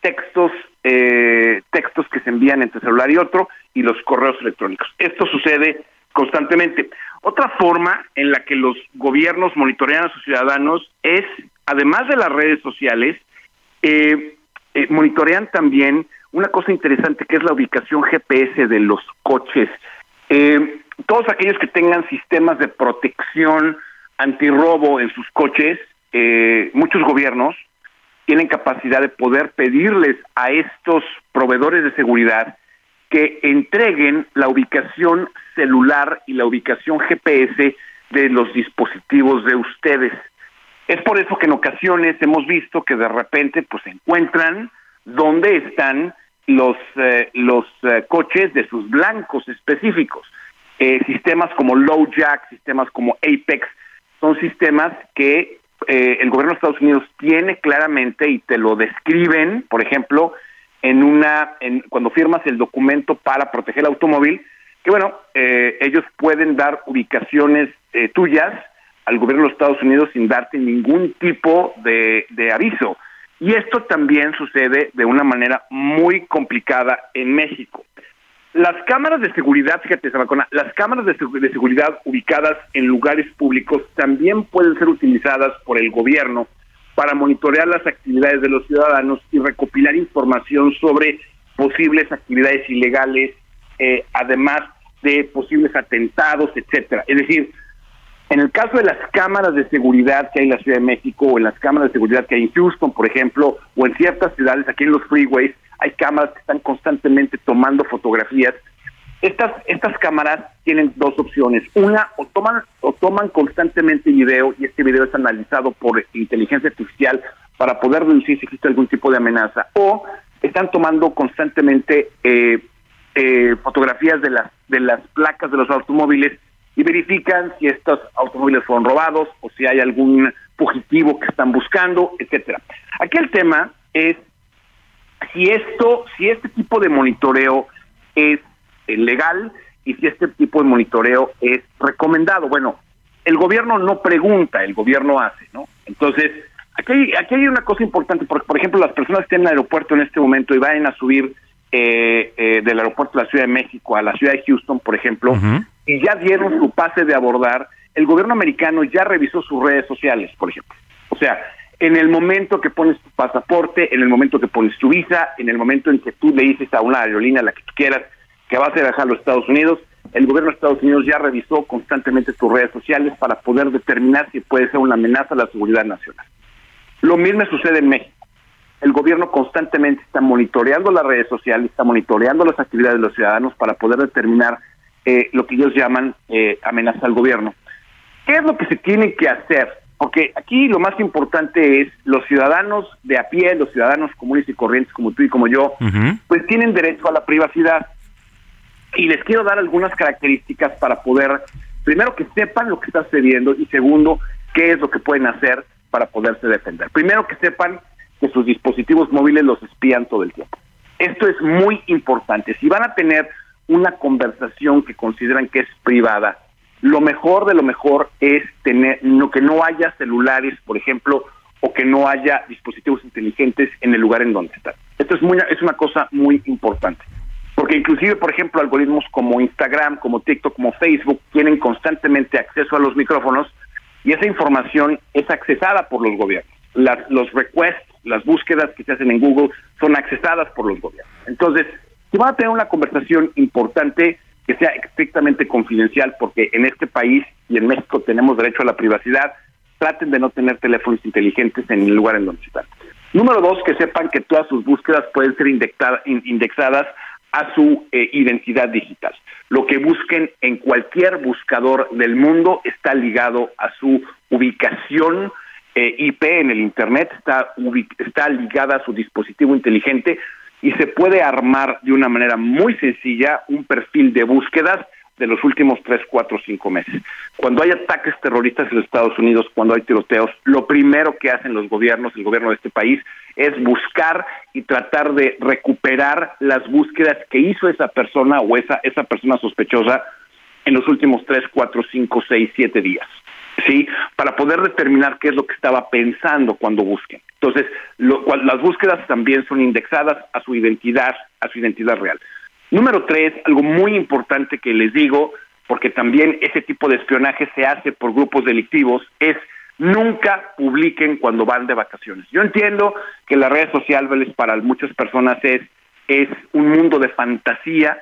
textos, eh, textos que se envían entre celular y otro, y los correos electrónicos. Esto sucede constantemente. Otra forma en la que los gobiernos monitorean a sus ciudadanos es, además de las redes sociales, eh, eh, monitorean también una cosa interesante que es la ubicación GPS de los coches. Eh, todos aquellos que tengan sistemas de protección antirrobo en sus coches eh, muchos gobiernos tienen capacidad de poder pedirles a estos proveedores de seguridad que entreguen la ubicación celular y la ubicación GPS de los dispositivos de ustedes. Es por eso que en ocasiones hemos visto que de repente pues encuentran dónde están los eh, los eh, coches de sus blancos específicos. Eh, sistemas como LowJack, sistemas como Apex, son sistemas que eh, el gobierno de Estados Unidos tiene claramente y te lo describen, por ejemplo, en una, en, cuando firmas el documento para proteger el automóvil, que bueno, eh, ellos pueden dar ubicaciones eh, tuyas al gobierno de los Estados Unidos sin darte ningún tipo de, aviso. Y esto también sucede de una manera muy complicada en México. Las cámaras de seguridad, fíjate, Samacona, las cámaras de seguridad ubicadas en lugares públicos también pueden ser utilizadas por el gobierno para monitorear las actividades de los ciudadanos y recopilar información sobre posibles actividades ilegales, eh, además de posibles atentados, etcétera. Es decir, en el caso de las cámaras de seguridad que hay en la Ciudad de México o en las cámaras de seguridad que hay en Houston, por ejemplo, o en ciertas ciudades, aquí en los freeways, hay cámaras que están constantemente tomando fotografías. Estas, estas cámaras tienen dos opciones. Una, o toman, o toman constantemente video y este video es analizado por inteligencia artificial para poder deducir si existe algún tipo de amenaza. O están tomando constantemente eh, eh, fotografías de las, de las placas de los automóviles y verifican si estos automóviles fueron robados o si hay algún fugitivo que están buscando, etcétera. Aquí el tema es si esto, si este tipo de monitoreo es legal y si este tipo de monitoreo es recomendado. Bueno, el gobierno no pregunta, el gobierno hace, ¿no? Entonces, aquí hay, aquí hay una cosa importante, porque, por ejemplo, las personas que estén en el aeropuerto en este momento y vayan a subir eh, eh, del aeropuerto de la Ciudad de México a la ciudad de Houston, por ejemplo, y ya dieron su pase de abordar, el gobierno americano ya revisó sus redes sociales, por ejemplo. O sea, en el momento que pones tu pasaporte, en el momento que pones tu visa, en el momento en que tú le dices a una aerolínea, la que tú quieras, que vas a viajar a los Estados Unidos, el gobierno de Estados Unidos ya revisó constantemente tus redes sociales para poder determinar si puede ser una amenaza a la seguridad nacional. Lo mismo sucede en México. El gobierno constantemente está monitoreando las redes sociales, está monitoreando las actividades de los ciudadanos para poder determinar eh, lo que ellos llaman eh, amenaza al gobierno. ¿Qué es lo que se tiene que hacer? Porque aquí lo más importante es los ciudadanos de a pie, los ciudadanos comunes y corrientes como tú y como yo, pues tienen derecho a la privacidad. Y les quiero dar algunas características para poder, primero, que sepan lo que está sucediendo y segundo, qué es lo que pueden hacer para poderse defender. Primero, que sepan que sus dispositivos móviles los espían todo el tiempo. Esto es muy importante. Si van a tener una conversación que consideran que es privada, lo mejor de lo mejor es tener no, que no haya celulares, por ejemplo, o que no haya dispositivos inteligentes en el lugar en donde están. Esto es muy es una cosa muy importante. Porque inclusive, por ejemplo, algoritmos como Instagram, como TikTok, como Facebook tienen constantemente acceso a los micrófonos y esa información es accesada por los gobiernos. Las, los requests, las búsquedas que se hacen en Google son accesadas por los gobiernos. Entonces, si van a tener una conversación importante, que sea estrictamente confidencial, porque en este país y en México tenemos derecho a la privacidad, traten de no tener teléfonos inteligentes en el lugar en donde están. Número dos, que sepan que todas sus búsquedas pueden ser indexadas, a su eh, identidad digital. Lo que busquen en cualquier buscador del mundo está ligado a su ubicación eh, IP en el Internet, está, está ligada a su dispositivo inteligente y se puede armar de una manera muy sencilla un perfil de búsquedas de los últimos tres, cuatro, cinco meses. Cuando hay ataques terroristas en los Estados Unidos, cuando hay tiroteos, lo primero que hacen los gobiernos, el gobierno de este país, es buscar y tratar de recuperar las búsquedas que hizo esa persona o esa, esa persona sospechosa en los últimos tres, cuatro, cinco, seis, siete días. ¿Sí? Para poder determinar qué es lo que estaba pensando cuando busquen. Entonces, lo, cual, las búsquedas también son indexadas a su identidad, a su identidad real. Número tres, algo muy importante que les digo, porque también ese tipo de espionaje se hace por grupos delictivos, es nunca publiquen cuando van de vacaciones. Yo entiendo que las redes sociales para muchas personas es, es un mundo de fantasía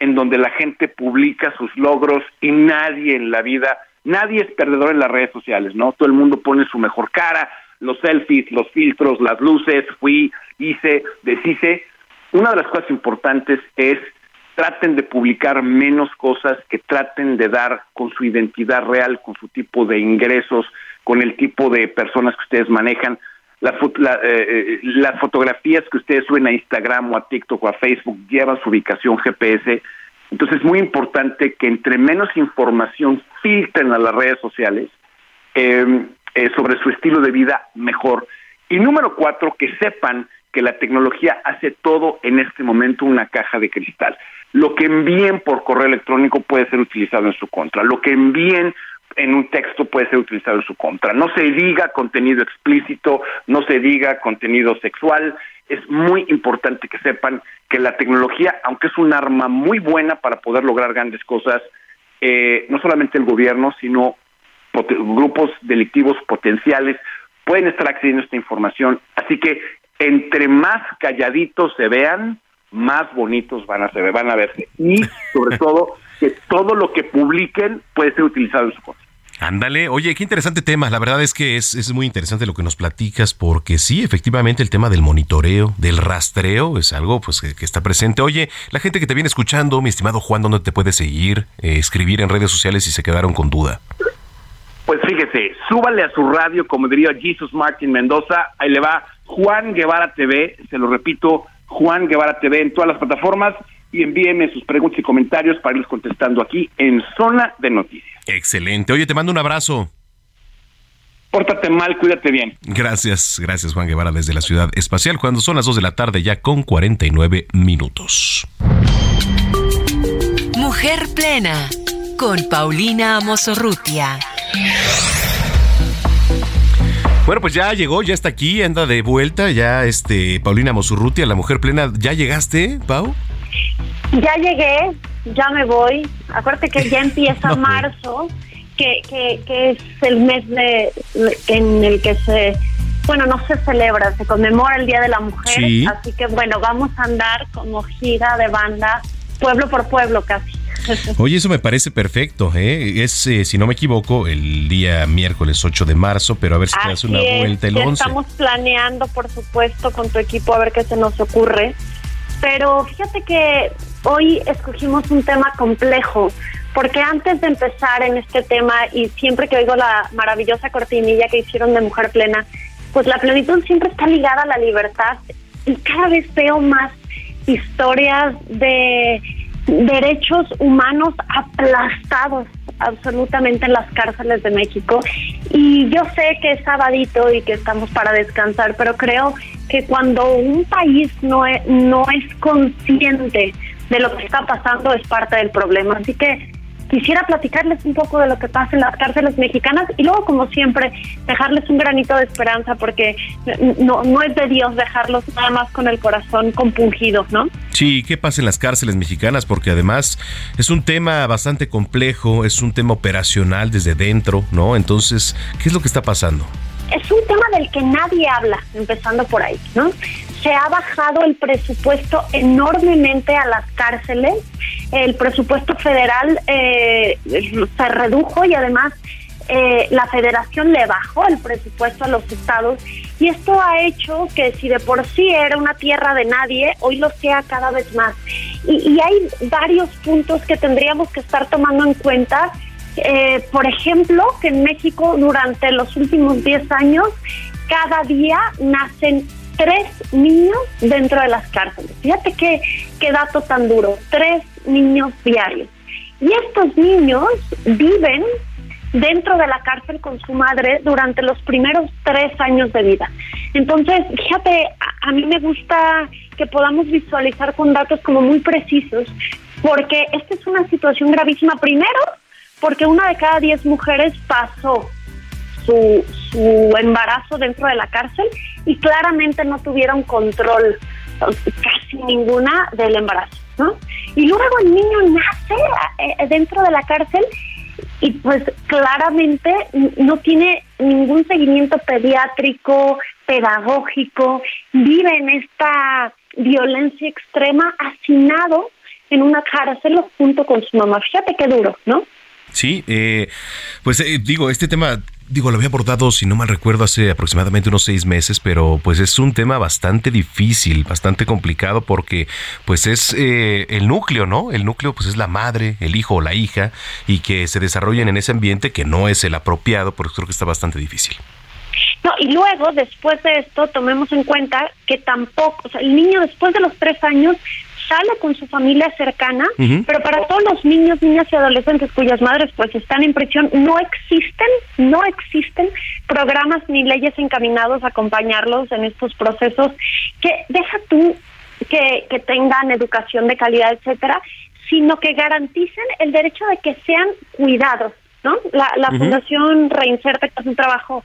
en donde la gente publica sus logros y nadie en la vida nadie es perdedor en las redes sociales, ¿no? Todo el mundo pone su mejor cara, los selfies, los filtros, las luces, fui, hice, deshice. Una de las cosas importantes es traten de publicar menos cosas que traten de dar con su identidad real, con su tipo de ingresos, con el tipo de personas que ustedes manejan. La, la, eh, eh, las fotografías que ustedes suben a Instagram o a TikTok o a Facebook llevan su ubicación GPS. Entonces es muy importante que entre menos información filtren a las redes sociales eh, eh, sobre su estilo de vida, mejor. Y número cuatro, que sepan que la tecnología hace todo en este momento una caja de cristal. Lo que envíen por correo electrónico puede ser utilizado en su contra. Lo que envíen en un texto puede ser utilizado en su contra. No se diga contenido explícito, no se diga contenido sexual. Es muy importante que sepan que la tecnología, aunque es un arma muy buena para poder lograr grandes cosas, eh, no solamente el gobierno, sino grupos delictivos potenciales pueden estar accediendo a esta información. Así que entre más calladitos se vean, más bonitos van a, ser, van a verse. Y sobre todo, que todo lo que publiquen puede ser utilizado en su contra. Ándale, oye, qué interesante tema. La verdad es que es, es, muy interesante lo que nos platicas, porque sí, efectivamente, el tema del monitoreo, del rastreo, es algo pues que, que está presente. Oye, la gente que te viene escuchando, mi estimado Juan, ¿dónde te puede seguir, eh, escribir en redes sociales si se quedaron con duda? Pues fíjese, súbale a su radio, como diría Jesus Martin Mendoza, ahí le va Juan Guevara TV, se lo repito, Juan Guevara TV en todas las plataformas y envíenme sus preguntas y comentarios para irles contestando aquí en Zona de Noticias. Excelente. Oye, te mando un abrazo. Pórtate mal, cuídate bien. Gracias, gracias Juan Guevara desde la Ciudad Espacial, cuando son las 2 de la tarde ya con 49 minutos. Mujer Plena, con Paulina Amosorrutia. Bueno, pues ya llegó, ya está aquí, anda de vuelta, ya este Paulina Mosurrutia, la mujer plena. ¿Ya llegaste, Pau? Ya llegué, ya me voy. Acuérdate que ya empieza marzo, que, que, que, es el mes de en el que se, bueno, no se celebra, se conmemora el Día de la Mujer. Sí. Así que bueno, vamos a andar como gira de banda, pueblo por pueblo casi. Oye, eso me parece perfecto, ¿eh? Es, eh, si no me equivoco, el día miércoles 8 de marzo, pero a ver si te das una es, vuelta el ya 11. Estamos planeando, por supuesto, con tu equipo a ver qué se nos ocurre. Pero fíjate que hoy escogimos un tema complejo, porque antes de empezar en este tema, y siempre que oigo la maravillosa cortinilla que hicieron de Mujer Plena, pues la plenitud siempre está ligada a la libertad y cada vez veo más historias de derechos humanos aplastados absolutamente en las cárceles de México. Y yo sé que es sabadito y que estamos para descansar, pero creo que cuando un país no es, no es consciente de lo que está pasando es parte del problema. Así que quisiera platicarles un poco de lo que pasa en las cárceles mexicanas y luego, como siempre, dejarles un granito de esperanza porque no, no es de Dios dejarlos nada más con el corazón compungido, ¿no? Sí, ¿qué pasa en las cárceles mexicanas? Porque además es un tema bastante complejo, es un tema operacional desde dentro, ¿no? Entonces, ¿qué es lo que está pasando? Es un tema del que nadie habla, empezando por ahí, ¿no? Se ha bajado el presupuesto enormemente a las cárceles, el presupuesto federal eh, se redujo y además eh, la federación le bajó el presupuesto a los estados y esto ha hecho que si de por sí era una tierra de nadie, hoy lo sea cada vez más. Y, hay varios puntos que tendríamos que estar tomando en cuenta. Eh, por ejemplo, que en México durante los últimos 10 años, cada día nacen tres niños dentro de las cárceles. Fíjate qué, qué dato tan duro, tres niños diarios. Y estos niños viven dentro de la cárcel con su madre durante los primeros tres años de vida. Entonces, fíjate, a, a mí me gusta que podamos visualizar con datos como muy precisos, porque esta es una situación gravísima. Primero, porque una de cada diez mujeres pasó su, embarazo dentro de la cárcel y claramente no tuvieron control casi ninguna del embarazo, ¿no? Y luego el niño nace eh, dentro de la cárcel y pues claramente no tiene ningún seguimiento pediátrico, pedagógico, vive en esta violencia extrema hacinado en una cárcel junto con su mamá. Fíjate qué duro, ¿no? Sí, eh, pues eh, digo, este tema digo, lo había abordado, si no mal recuerdo, hace aproximadamente unos seis meses, pero pues es un tema bastante difícil, bastante complicado porque pues es eh, el núcleo, ¿no? El núcleo pues es la madre, el hijo o la hija y que se desarrollen en ese ambiente que no es el apropiado, porque creo que está bastante difícil. No, y luego, después de esto, tomemos en cuenta que tampoco, o sea, el niño después de los tres años sale con su familia cercana, pero para todos los niños, niñas y adolescentes cuyas madres pues están en prisión, no existen, no existen programas ni leyes encaminados a acompañarlos en estos procesos que deja tú que, que tengan educación de calidad, etcétera, sino que garanticen el derecho de que sean cuidados, ¿no? La, la. Fundación Reinserta, que hace un trabajo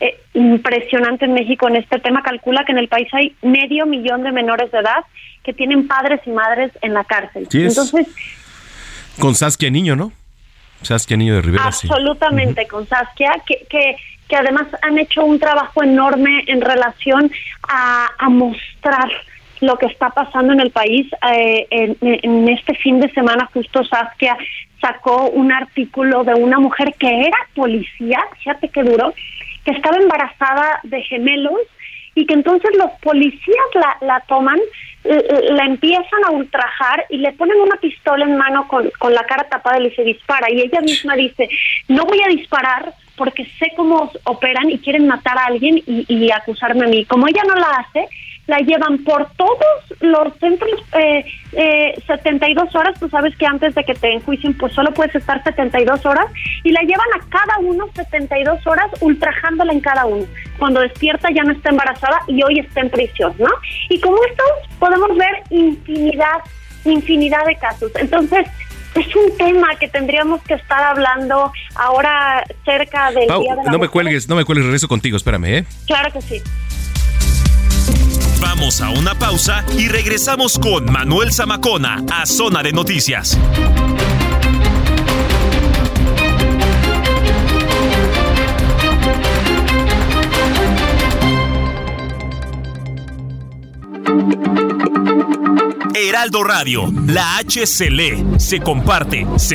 eh, impresionante en México en este tema, calcula que en el país hay medio millón de menores de edad que tienen padres y madres en la cárcel. Sí es. Entonces, Con Saskia Niño, ¿no? Saskia Niño de Rivera, sí. absolutamente con Saskia, que, que, que además han hecho un trabajo enorme en relación a, a mostrar lo que está pasando en el país. Eh, en, en este fin de semana justo Saskia sacó un artículo de una mujer que era policía, fíjate qué duro, que estaba embarazada de gemelos y que entonces los policías la, la toman, eh, eh, la empiezan a ultrajar y le ponen una pistola en mano con, con la cara tapada y le dispara. Y ella misma dice, no voy a disparar porque sé cómo operan y quieren matar a alguien y, y acusarme a mí. Como ella no la hace, la llevan por todos los centros eh, eh, 72 horas. Tú sabes que antes de que te enjuicien, pues solo puedes estar 72 horas y la llevan a cada uno 72 horas ultrajándola en cada uno. Cuando despierta ya no está embarazada y hoy está en prisión, ¿no? Y como esto podemos ver infinidad, infinidad de casos. Entonces, es un tema que tendríamos que estar hablando ahora cerca del Pau, Día de la no me cuelgues, no me cuelgues, regreso contigo, espérame, ¿eh? Claro que sí. Vamos a una pausa y regresamos con Manuel Zamacona a Zona de Noticias. Heraldo Radio, la H se lee, se comparte, se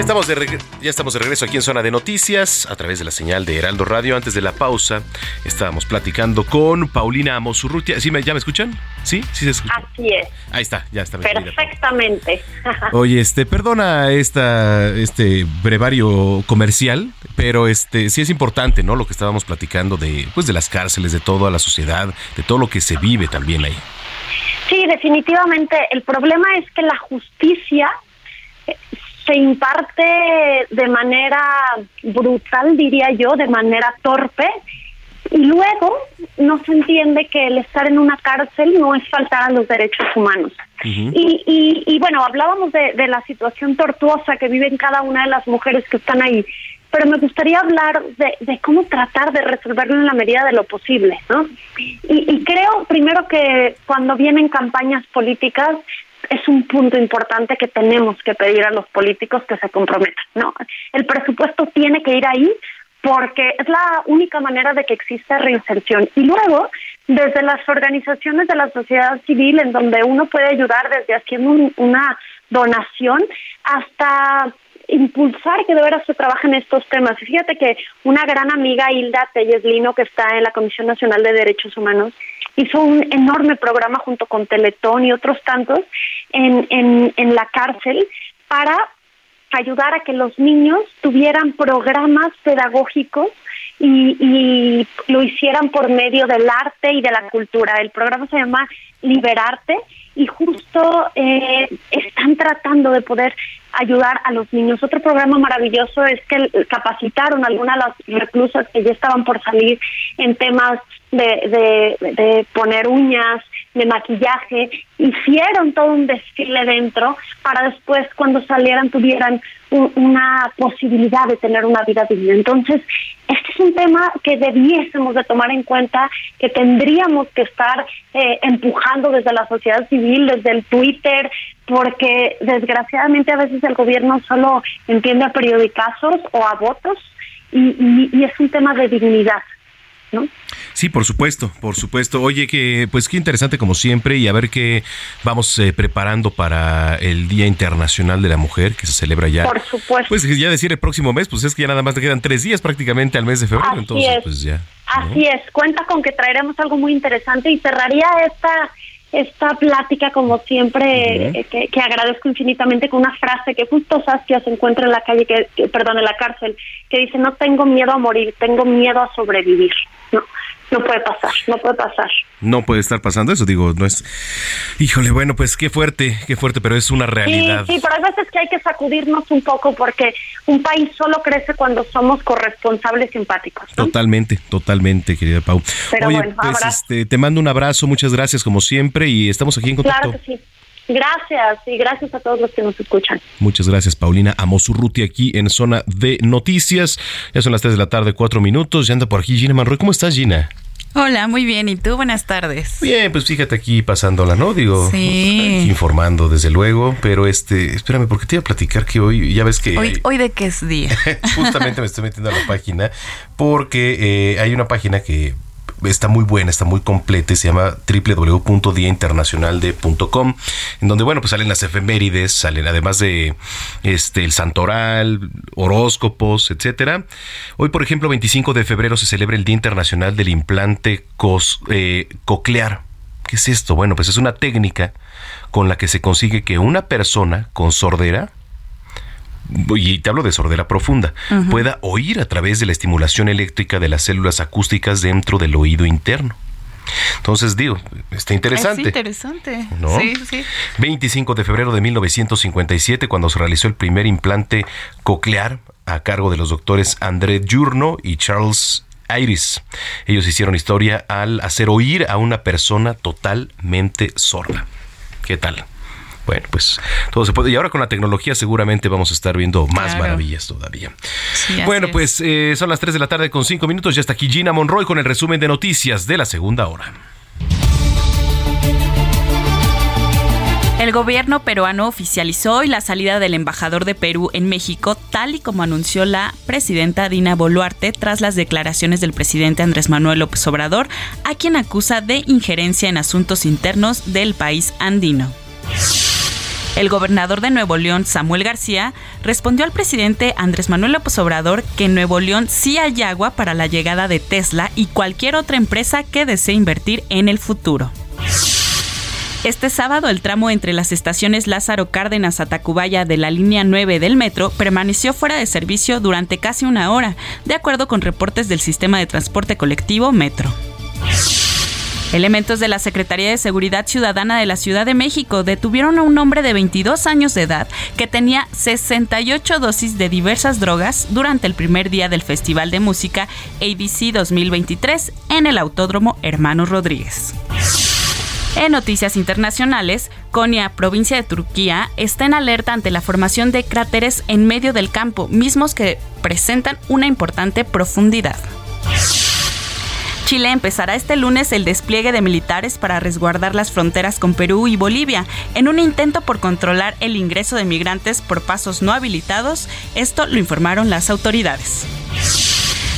Ya estamos, de ya estamos de regreso aquí en Zona de Noticias a través de la señal de Heraldo Radio. Antes de la pausa estábamos platicando con Paulina Amosurrutia. ¿Sí me, ¿Ya me escuchan? ¿Sí? ¿Sí se escucha? Así es, Ahí está, ya está. perfectamente. Oye, este, perdona esta, este brevario comercial, pero este sí es importante, ¿no? Lo que estábamos platicando de, pues, de las cárceles, de toda la sociedad, de todo lo que se vive también ahí. Sí, definitivamente. El problema es que la justicia se imparte de manera brutal, diría yo, de manera torpe, y luego no se entiende que el estar en una cárcel no es faltar a los derechos humanos. Y, y, y bueno, hablábamos de, de la situación tortuosa que viven cada una de las mujeres que están ahí, pero me gustaría hablar de, de cómo tratar de resolverlo en la medida de lo posible, ¿no? Y, y creo primero que cuando vienen campañas políticas es un punto importante que tenemos que pedir a los políticos que se comprometan, ¿no? El presupuesto tiene que ir ahí porque es la única manera de que exista reinserción. Y luego, desde las organizaciones de la sociedad civil, en donde uno puede ayudar desde haciendo un- una donación hasta impulsar que de veras se trabaje en estos temas. Y fíjate que una gran amiga, Hilda Telles Lino, que está en la Comisión Nacional de Derechos Humanos, hizo un enorme programa junto con Teletón y otros tantos en, en, en la cárcel para ayudar a que los niños tuvieran programas pedagógicos y, y lo hicieran por medio del arte y de la cultura. El programa se llama Liberarte y justo eh, están tratando de poder ayudar a los niños. Otro programa maravilloso es que capacitaron a algunas de las reclusas que ya estaban por salir en temas de, de, de poner uñas, de maquillaje, hicieron todo un desfile dentro para después cuando salieran tuvieran un- una posibilidad de tener una vida digna. Entonces, este es un tema que debiésemos de tomar en cuenta, que tendríamos que estar eh, empujando desde la sociedad civil, desde el Twitter, porque desgraciadamente a veces el gobierno solo entiende a periodicazos o a votos y, y- y es un tema de dignidad, ¿no? Sí, por supuesto, por supuesto. Oye, que pues qué interesante como siempre y a ver qué vamos eh, preparando para el Día Internacional de la Mujer que se celebra ya. Por supuesto. Pues ya decir el próximo mes, pues es que ya nada más te quedan tres días prácticamente al mes de febrero, Así entonces es. pues ya. Así es, cuenta con que traeremos algo muy interesante y cerraría esta esta plática como siempre eh, que, que agradezco infinitamente con una frase que justo Saskia se encuentra en la calle que, que- perdón en la cárcel que dice no tengo miedo a morir tengo miedo a sobrevivir no no puede pasar no puede pasar No puede estar pasando eso, digo, no es. Híjole, bueno, pues qué fuerte, qué fuerte, pero es una realidad. Sí, sí, pero hay veces que hay que sacudirnos un poco porque un país solo crece cuando somos corresponsables y empáticos. Totalmente, totalmente, querida Pau. Pero Oye, bueno, pues abrazo. este, te mando un abrazo, muchas gracias como siempre y estamos aquí en contacto. Claro que sí. Gracias y gracias a todos los que nos escuchan. Muchas gracias, Paulina Amosurruti, aquí en Zona de Noticias. Ya son las 3 de la tarde, 4 minutos. Ya anda por aquí Gina Manroy. ¿Cómo estás, Gina? Hola, muy bien. ¿Y tú? Buenas tardes. Bien, pues fíjate aquí pasándola, ¿no? Digo, Sí. aquí informando, desde luego. Pero este, espérame, porque te iba a platicar que hoy, ya ves que. Hoy, hoy de qué es día. Justamente me estoy metiendo a la página porque eh, hay una página que está muy buena, está muy completa y se llama www.diainternacionalde.com en donde bueno, pues salen las efemérides, salen además de este el santoral, horóscopos, etcétera. Hoy, por ejemplo, 25 de febrero se celebra el Día Internacional del Implante eh, Coclear. ¿Qué es esto? Bueno, pues es una técnica con la que se consigue que una persona con sordera y te hablo de sordera profunda, pueda oír a través de la estimulación eléctrica de las células acústicas dentro del oído interno. Entonces digo, está interesante. Es interesante. ¿No? Sí, sí. 25 de febrero de 1957, cuando se realizó el primer implante coclear a cargo de los doctores André Giurno y Charles Iris. Ellos hicieron historia al hacer oír a una persona totalmente sorda. ¿Qué tal? Bueno, pues todo se puede. Y ahora con la tecnología seguramente vamos a estar viendo más Claro. maravillas todavía. Sí, bueno, es. pues eh, son las 3 de la tarde con 5 minutos. Ya está aquí Gina Monroy con el resumen de noticias de la segunda hora. El gobierno peruano oficializó hoy la salida del embajador de Perú en México, tal y como anunció la presidenta Dina Boluarte tras las declaraciones del presidente Andrés Manuel López Obrador, a quien acusa de injerencia en asuntos internos del país andino. El gobernador de Nuevo León, Samuel García, respondió al presidente Andrés Manuel López Obrador que en Nuevo León sí hay agua para la llegada de Tesla y cualquier otra empresa que desee invertir en el futuro. Este sábado el tramo entre las estaciones Lázaro Cárdenas a Tacubaya de la línea 9 del metro permaneció fuera de servicio durante casi una hora, de acuerdo con reportes del sistema de transporte colectivo Metro. Elementos de la Secretaría de Seguridad Ciudadana de la Ciudad de México detuvieron a un hombre de 22 años de edad que tenía 68 dosis de diversas drogas durante el primer día del Festival de Música ABC 2023 en el Autódromo Hermanos Rodríguez. En noticias internacionales, Konya, provincia de Turquía, está en alerta ante la formación de cráteres en medio del campo, mismos que presentan una importante profundidad. Chile empezará este lunes el despliegue de militares para resguardar las fronteras con Perú y Bolivia, en un intento por controlar el ingreso de migrantes por pasos no habilitados. Esto lo informaron las autoridades.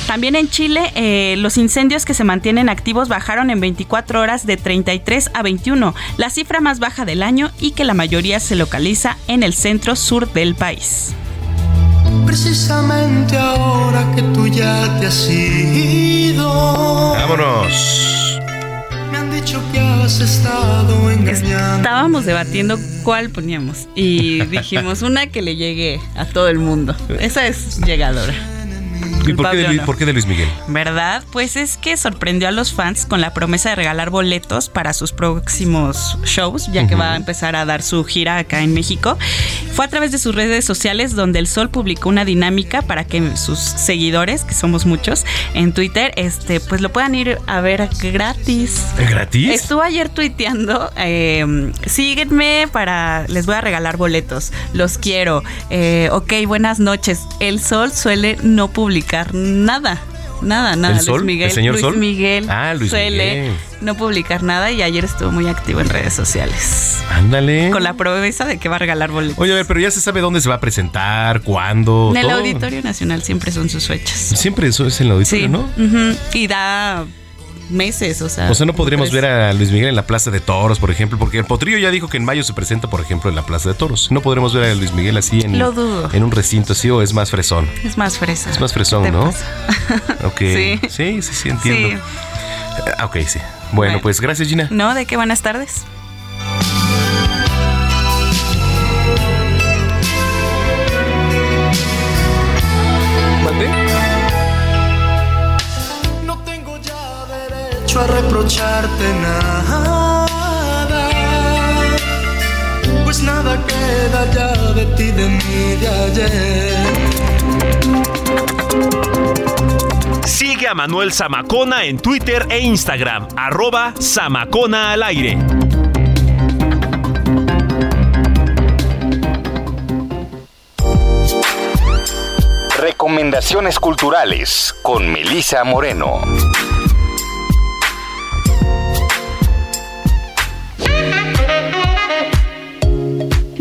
También en Chile, eh, los incendios que se mantienen activos bajaron en 24 horas de 33 a 21, la cifra más baja del año y que la mayoría se localiza en el centro sur del país. Precisamente ahora que tú ya te has ido. Vámonos. dicho que has estado engañando. Estábamos debatiendo cuál poníamos y dijimos una que le llegue a todo el mundo. Esa es llegadora. ¿Y por qué, de, no. por qué de Luis Miguel? ¿Verdad? Pues es que sorprendió a los fans con la promesa de regalar boletos para sus próximos shows, ya que Ujú. va a empezar a dar su gira acá en México. Fue a través de sus redes sociales donde el Sol publicó una dinámica para que sus seguidores, que somos muchos, en Twitter, este, pues lo puedan ir a ver gratis. ¿Gratis? Estuvo ayer tuiteando, eh, síguenme para, les voy a regalar boletos, los quiero. Eh, ok, buenas noches. El Sol suele no publicar nada. Nada, nada. ¿El Sol? Luis Miguel. ¿El señor Luis Sol? Miguel Ah, Luis suele Miguel. no publicar nada y ayer estuvo muy activo en redes sociales. Ándale. Con la promesa de que va a regalar boletos. Oye, a ver, pero ya se sabe dónde se va a presentar, cuándo. en el todo. Auditorio Nacional siempre son sus fechas. Siempre eso es en el auditorio, Sí. ¿no? Ujú. Y da meses, o sea. O sea, no podríamos ver a Luis Miguel en la Plaza de Toros, por ejemplo, porque el Potrillo ya dijo que en mayo se presenta, por ejemplo, en la Plaza de Toros. No podremos ver a Luis Miguel así en, Lo dudo. en un recinto así o es más fresón. Es más fresa. Es más fresón, ¿Te ¿no? Ok. Sí. Sí, sí, sí, entiendo. Sí. Ah, Ok, sí. Bueno, pues gracias, Gina. No, ¿de qué buenas tardes? A reprocharte nada. Pues nada queda ya de ti, de mí, de ayer. Sigue a Manuel Zamacona en Twitter e Instagram, arroba Zamacona al aire. Recomendaciones culturales con Melisa Moreno.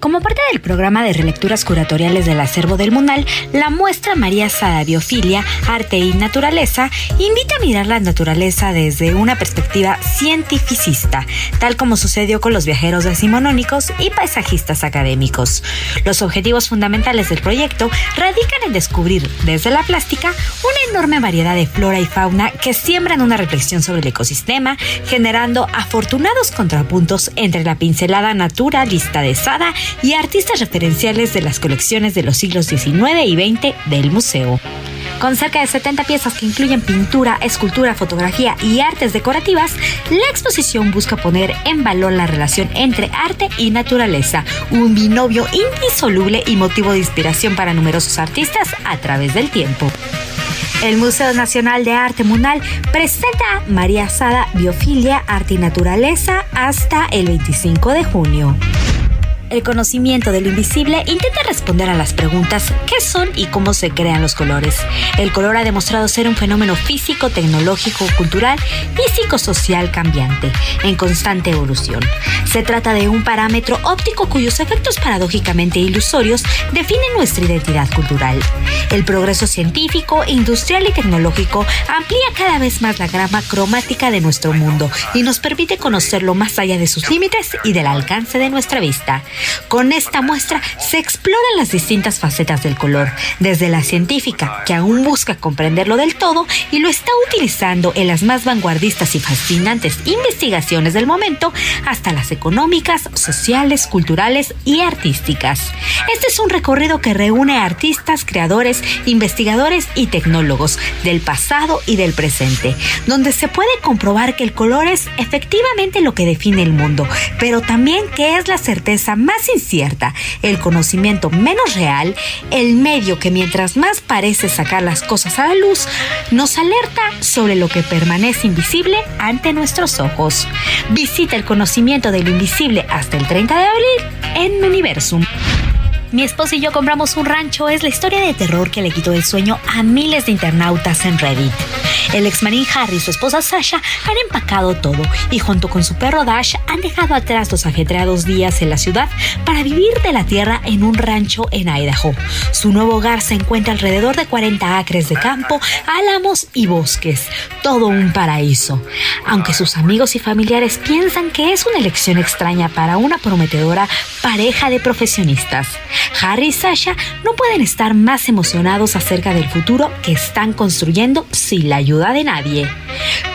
Como parte del programa de relecturas curatoriales del acervo del Munal, la muestra María Sada Biofilia, Arte y Naturaleza invita a mirar la naturaleza desde una perspectiva cientificista, tal como sucedió con los viajeros decimonónicos y paisajistas académicos. Los objetivos fundamentales del proyecto radican en descubrir, desde la plástica, una enorme variedad de flora y fauna que siembran una reflexión sobre el ecosistema, generando afortunados contrapuntos entre la pincelada naturalista de Sada y artistas referenciales de las colecciones de los siglos XIX y XX del museo. Con cerca de 70 piezas que incluyen pintura, escultura, fotografía y artes decorativas, la exposición busca poner en valor la relación entre arte y naturaleza, un binomio indisoluble y motivo de inspiración para numerosos artistas a través del tiempo. El Museo Nacional de Arte Munal presenta María Sada Biofilia, Arte y Naturaleza hasta el 25 de junio. El conocimiento de lo invisible intenta responder a las preguntas ¿qué son y cómo se crean los colores? El color ha demostrado ser un fenómeno físico, tecnológico, cultural y psicosocial cambiante, en constante evolución. Se trata de un parámetro óptico cuyos efectos paradójicamente ilusorios definen nuestra identidad cultural. El progreso científico, industrial y tecnológico amplía cada vez más la gama cromática de nuestro mundo y nos permite conocerlo más allá de sus límites y del alcance de nuestra vista. Con esta muestra se exploran las distintas facetas del color, desde la científica, que aún busca comprenderlo del todo y lo está utilizando en las más vanguardistas y fascinantes investigaciones del momento, hasta las económicas, sociales, culturales y artísticas. Este es un recorrido que reúne a artistas, creadores, investigadores y tecnólogos del pasado y del presente, donde se puede comprobar que el color es efectivamente lo que define el mundo, pero también que es la certeza más incierta, el conocimiento menos real, el medio que mientras más parece sacar las cosas a la luz, nos alerta sobre lo que permanece invisible ante nuestros ojos. Visita el conocimiento de lo invisible hasta el 30 de abril en Universum. Mi esposo y yo compramos un rancho es la historia de terror que le quitó el sueño a miles de internautas en Reddit. El exmarín Harry y su esposa Sasha han empacado todo y junto con su perro Dash han dejado atrás los ajetreados días en la ciudad para vivir de la tierra en un rancho en Idaho. Su nuevo hogar se encuentra alrededor de 40 acres de campo, álamos y bosques. Todo un paraíso. Aunque sus amigos y familiares piensan que es una elección extraña para una prometedora pareja de profesionistas. Harry y Sasha no pueden estar más emocionados acerca del futuro que están construyendo sin la ayuda de nadie.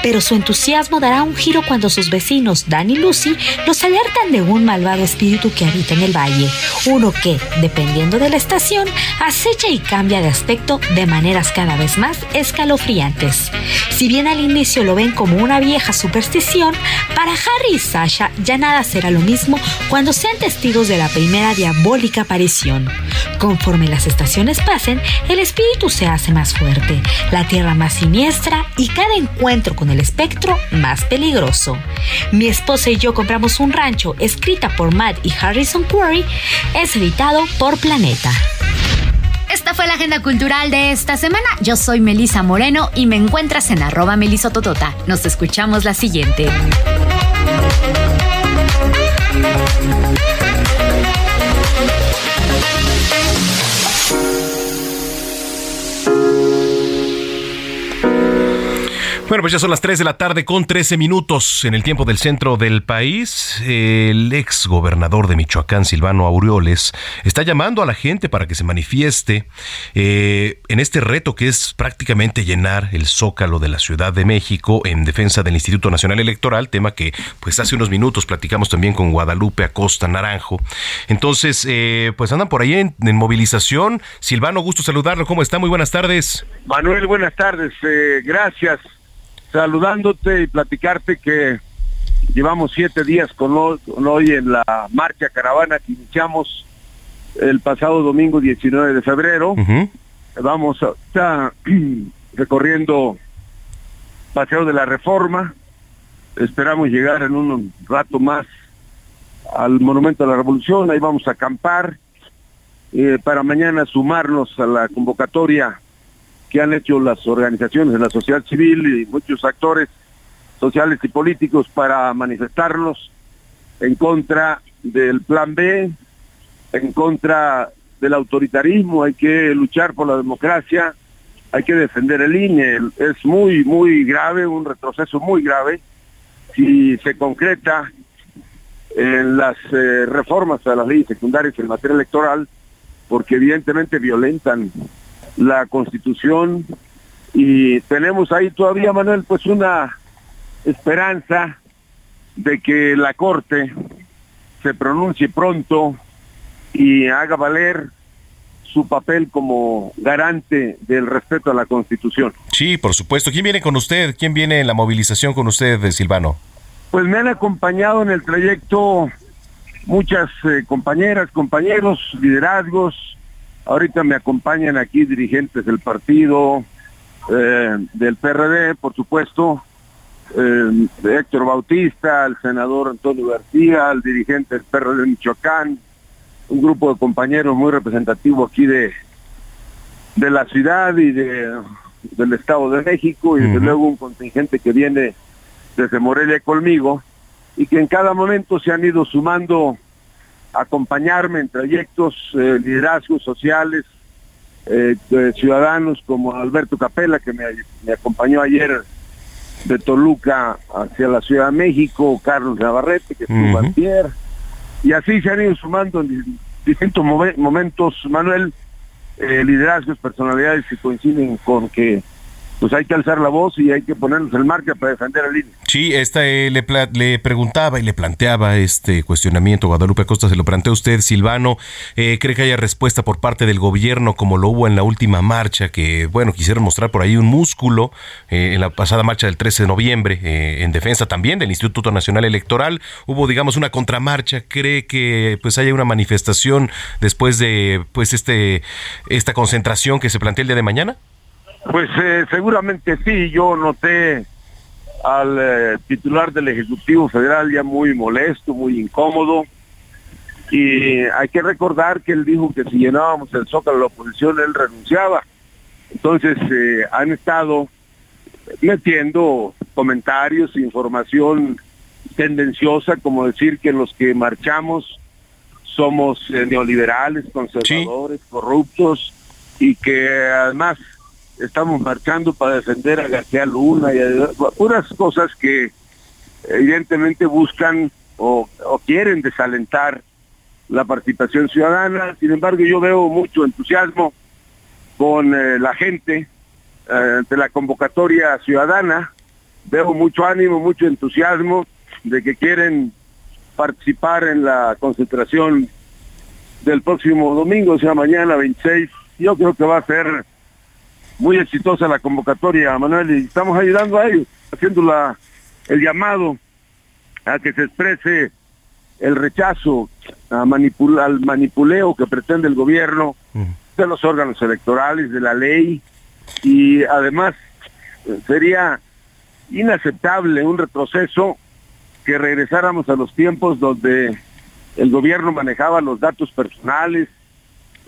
Pero su entusiasmo dará un giro cuando sus vecinos, Dan y Lucy, los alertan de un malvado espíritu que habita en el valle. Uno que, dependiendo de la estación, acecha y cambia de aspecto de maneras cada vez más escalofriantes. Si bien al inicio lo ven como una vieja superstición, para Harry y Sasha ya nada será lo mismo cuando sean testigos de la primera diabólica aparición. Conforme las estaciones pasen, el espíritu se hace más fuerte, la tierra más siniestra y cada encuentro con el espectro más peligroso. Mi esposa y yo compramos un rancho escrita por Matt y Harrison Quarry, es editado por Planeta. Esta fue la agenda cultural de esta semana. Yo soy Melisa Moreno y me encuentras en arroba melisototota. Nos escuchamos la siguiente. Bueno, pues ya son las 3 de la tarde con 13 minutos en el tiempo del centro del país. El ex gobernador de Michoacán, Silvano Aureoles, está llamando a la gente para que se manifieste eh, en este reto que es prácticamente llenar el zócalo de la Ciudad de México en defensa del Instituto Nacional Electoral, tema que pues hace unos minutos platicamos también con Guadalupe Acosta Naranjo. Entonces, eh, pues andan por ahí en, movilización. Silvano, gusto saludarlo. ¿Cómo está? Muy buenas tardes. Manuel, buenas tardes. Eh, gracias saludándote y platicarte que llevamos siete días con hoy, en la marcha caravana que iniciamos el pasado domingo 19 de febrero. Vamos a, recorriendo Paseo de la Reforma. Esperamos llegar en un rato más al Monumento a la Revolución. Ahí vamos a acampar eh, para mañana sumarnos a la convocatoria que han hecho las organizaciones de la sociedad civil y muchos actores sociales y políticos para manifestarnos en contra del plan B, en contra del autoritarismo, hay que luchar por la democracia, hay que defender el INE. Es muy, muy grave, un retroceso muy grave, si se concreta en las eh, reformas a las leyes secundarias en materia electoral, porque evidentemente violentan la constitución y tenemos ahí todavía, Manuel, pues una esperanza de que la Corte se pronuncie pronto y haga valer su papel como garante del respeto a la Constitución. Sí, por supuesto. ¿Quién viene con usted? ¿Quién viene en la movilización con usted, Silvano? Pues me han acompañado en el trayecto muchas eh, compañeras, compañeros, liderazgos, Ahorita me acompañan aquí dirigentes del partido, eh, del PRD, por supuesto, eh, Héctor Bautista, el senador Antonio García, el dirigente del PRD de Michoacán, un grupo de compañeros muy representativo aquí de, de la ciudad y de, del Estado de México, y desde luego un contingente que viene desde Morelia conmigo, y que en cada momento se han ido sumando acompañarme en trayectos, eh, liderazgos sociales, eh, ciudadanos como Alberto Capela, que me, acompañó ayer de Toluca hacia la Ciudad de México, Carlos Navarrete, que estuvo ayer, y así se han ido sumando en distintos momentos, Manuel, eh, liderazgos, personalidades que coinciden con que pues hay que alzar la voz y hay que ponernos el marca para defender al INE. Sí, esta, eh, le, le, preguntaba y le planteaba este cuestionamiento, Guadalupe Acosta, se lo plantea usted, Silvano, eh, ¿cree que haya respuesta por parte del gobierno como lo hubo en la última marcha, que, bueno, quisieron mostrar por ahí un músculo eh, en la pasada marcha del 13 de noviembre, en defensa también del Instituto Nacional Electoral, hubo, digamos, una contramarcha, ¿cree que pues haya una manifestación después de pues este esta concentración que se plantea el día de mañana? Pues eh, seguramente sí, yo noté al eh, titular del Ejecutivo Federal ya muy molesto, muy incómodo, y hay que recordar que él dijo que si llenábamos el zócalo de la oposición, él renunciaba. Entonces eh, han estado metiendo comentarios, información tendenciosa, como decir que los que marchamos somos neoliberales, conservadores, corruptos, y que además estamos marchando para defender a García Luna y puras cosas que evidentemente buscan o, quieren desalentar la participación ciudadana. Sin embargo, yo veo mucho entusiasmo con eh, la gente eh, ante la convocatoria ciudadana. Veo mucho ánimo, mucho entusiasmo de que quieren participar en la concentración del próximo domingo, o sea, mañana 26. Yo creo que va a ser muy exitosa la convocatoria, Manuel, y estamos ayudando a ellos, haciendo la, el llamado a que se exprese el rechazo a al manipuleo que pretende el gobierno de los órganos electorales, de la ley, y además eh, sería inaceptable un retroceso que regresáramos a los tiempos donde el gobierno manejaba los datos personales,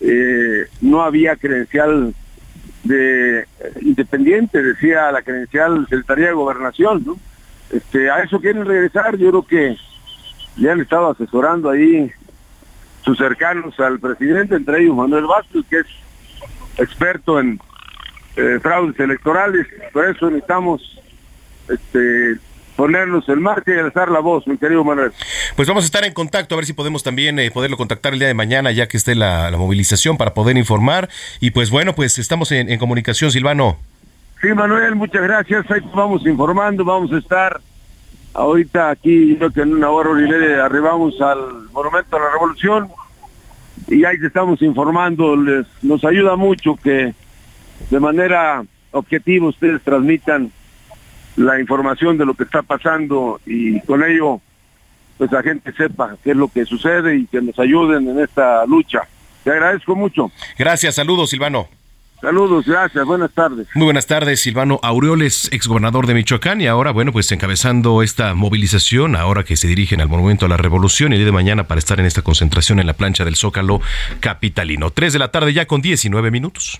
eh, no había credencial de independiente, decía la credencial Secretaría de Gobernación, ¿no? Este, a eso quieren regresar, yo creo que le han estado asesorando ahí sus cercanos al presidente, entre ellos Manuel Vázquez, que es experto en eh, fraudes electorales, por eso necesitamos este, ponernos el marca y alzar la voz, mi querido Manuel. Pues vamos a estar en contacto, a ver si podemos también eh, poderlo contactar el día de mañana, ya que esté la, movilización, para poder informar. Y pues bueno, pues estamos en, comunicación, Silvano. Sí, Manuel, muchas gracias. Ahí vamos informando, vamos a estar ahorita aquí, creo que en una hora y media arribamos al Monumento a la Revolución y ahí estamos informando. Les, nos ayuda mucho que de manera objetiva ustedes transmitan la información de lo que está pasando y con ello pues la gente sepa qué es lo que sucede y que nos ayuden en esta lucha. Te agradezco mucho. Gracias, saludos Silvano. Saludos, gracias, buenas tardes. Muy buenas tardes, Silvano Aureoles, exgobernador de Michoacán, y ahora, bueno, pues encabezando esta movilización, ahora que se dirigen al Monumento a la Revolución el día de mañana para estar en esta concentración en la plancha del Zócalo Capitalino. Tres de la tarde ya con 19 minutos.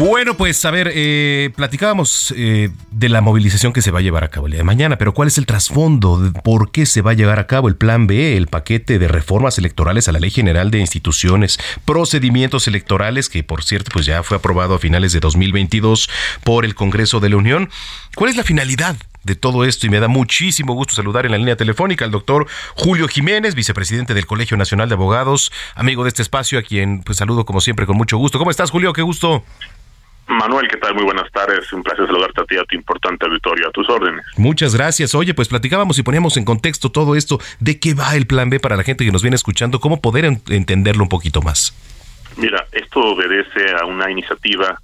Bueno, pues a ver, eh, platicábamos eh, de la movilización que se va a llevar a cabo el día de mañana, pero ¿cuál es el trasfondo? ¿Por qué se va a llevar a cabo el Plan B, el paquete de reformas electorales a la Ley General de Instituciones, procedimientos electorales, que por cierto pues ya fue aprobado a finales de 2022 por el Congreso de la Unión? ¿Cuál es la finalidad de todo esto y me da muchísimo gusto saludar en la línea telefónica al doctor Julio Jiménez, vicepresidente del Colegio Nacional de Abogados, amigo de este espacio, a quien pues saludo como siempre con mucho gusto. ¿Cómo estás, Julio? Qué gusto. Manuel, ¿qué tal? Muy buenas tardes. Un placer saludarte a ti, a tu importante auditorio, a tus órdenes. Muchas gracias. Oye, pues platicábamos y poníamos en contexto todo esto. ¿De qué va el plan B para la gente que nos viene escuchando? ¿Cómo poder entenderlo un poquito más? Mira, esto obedece a una iniciativa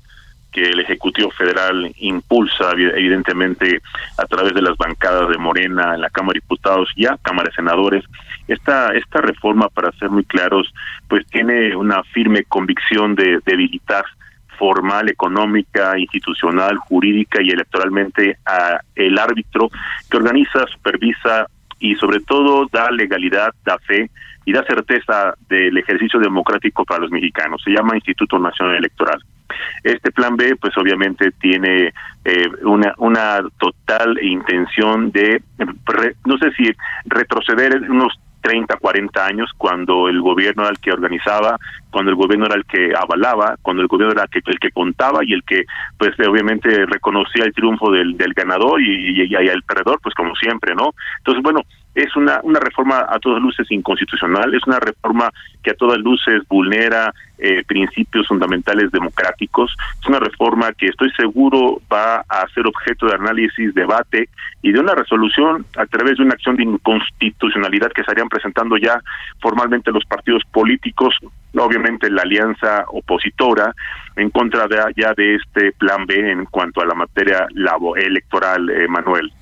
que el Ejecutivo Federal impulsa evidentemente a través de las bancadas de Morena en la Cámara de Diputados y a Cámara de Senadores. Esta, esta reforma, para ser muy claros, pues tiene una firme convicción de debilitar formal, económica, institucional, jurídica y electoralmente a el árbitro que organiza, supervisa y sobre todo da legalidad, da fe y da certeza del ejercicio democrático para los mexicanos. Se llama Instituto Nacional Electoral. Este plan B, pues obviamente tiene eh, una, una total intención de, no sé si retroceder unos 30, 40 años, cuando el gobierno era el que organizaba, cuando el gobierno era el que avalaba, cuando el gobierno era el que, el que contaba y el que, pues, obviamente reconocía el triunfo del, ganador y, y, y, el perdedor, pues, como siempre, ¿no? Entonces, bueno, es una, una reforma a todas luces inconstitucional, es una reforma que a todas luces vulnera eh, principios fundamentales democráticos, es una reforma que estoy seguro va a ser objeto de análisis, debate y de una resolución a través de una acción de inconstitucionalidad que estarían presentando ya formalmente los partidos políticos, obviamente la alianza opositora, en contra de, ya de este plan B en cuanto a la materia electoral, eh, Manuel.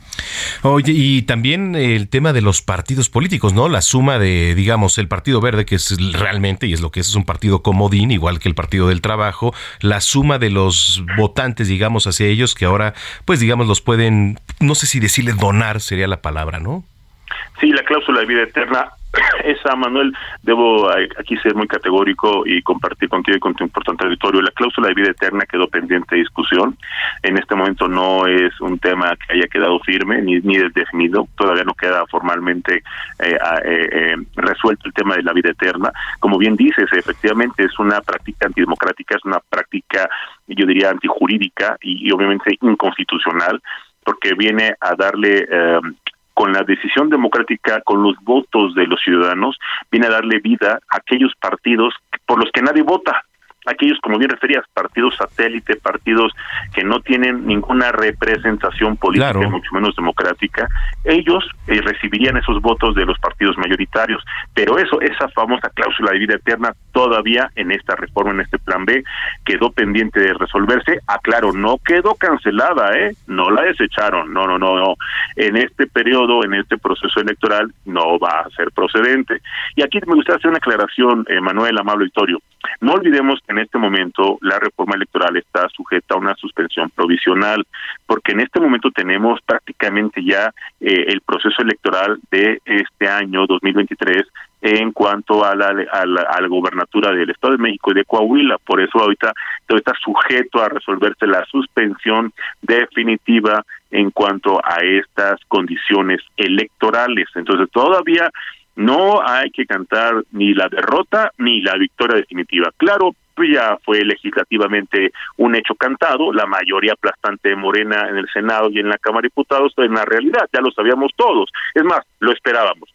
Oye, y también el tema de los partidos políticos, ¿no? La suma de, digamos, el Partido Verde, que es realmente, y es lo que es, es un partido comodín, igual que el Partido del Trabajo, la suma de los votantes, digamos, hacia ellos, que ahora, pues, digamos, los pueden, no sé si decirle donar sería la palabra, ¿no? Sí, la cláusula de vida eterna esa, Manuel, debo aquí ser muy categórico y compartir contigo y con tu importante auditorio. La cláusula de vida eterna quedó pendiente de discusión. En este momento no es un tema que haya quedado firme ni, ni definido. Todavía no queda formalmente eh, eh, eh, resuelto el tema de la vida eterna. Como bien dices, efectivamente es una práctica antidemocrática, es una práctica, yo diría, antijurídica y, y obviamente inconstitucional porque viene a darle eh, con la decisión democrática, con los votos de los ciudadanos, viene a darle vida a aquellos partidos por los que nadie vota aquellos, como bien referías, partidos satélite, partidos que no tienen ninguna representación política, mucho menos democrática, ellos eh, recibirían esos votos de los partidos mayoritarios. Pero eso, esa famosa cláusula de vida eterna, todavía en esta reforma, en este plan B, quedó pendiente de resolverse. Aclaro, no quedó cancelada, ¿eh? No la desecharon, no, no, no, no. En este periodo, en este proceso electoral, no va a ser procedente. Y aquí me gustaría hacer una aclaración, eh, Manuel Amable Victorio. No olvidemos que en este momento la reforma electoral está sujeta a una suspensión provisional, porque en este momento tenemos prácticamente ya eh, el proceso electoral de este año 2023 en cuanto a la, a la, gobernatura del Estado de México y de Coahuila. Por eso ahorita todo está sujeto a resolverse la suspensión definitiva en cuanto a estas condiciones electorales. Entonces todavía no hay que cantar ni la derrota ni la victoria definitiva. Claro, ya fue legislativamente un hecho cantado, la mayoría aplastante de Morena en el Senado y en la Cámara de Diputados, en la realidad ya lo sabíamos todos. Es más, lo esperábamos.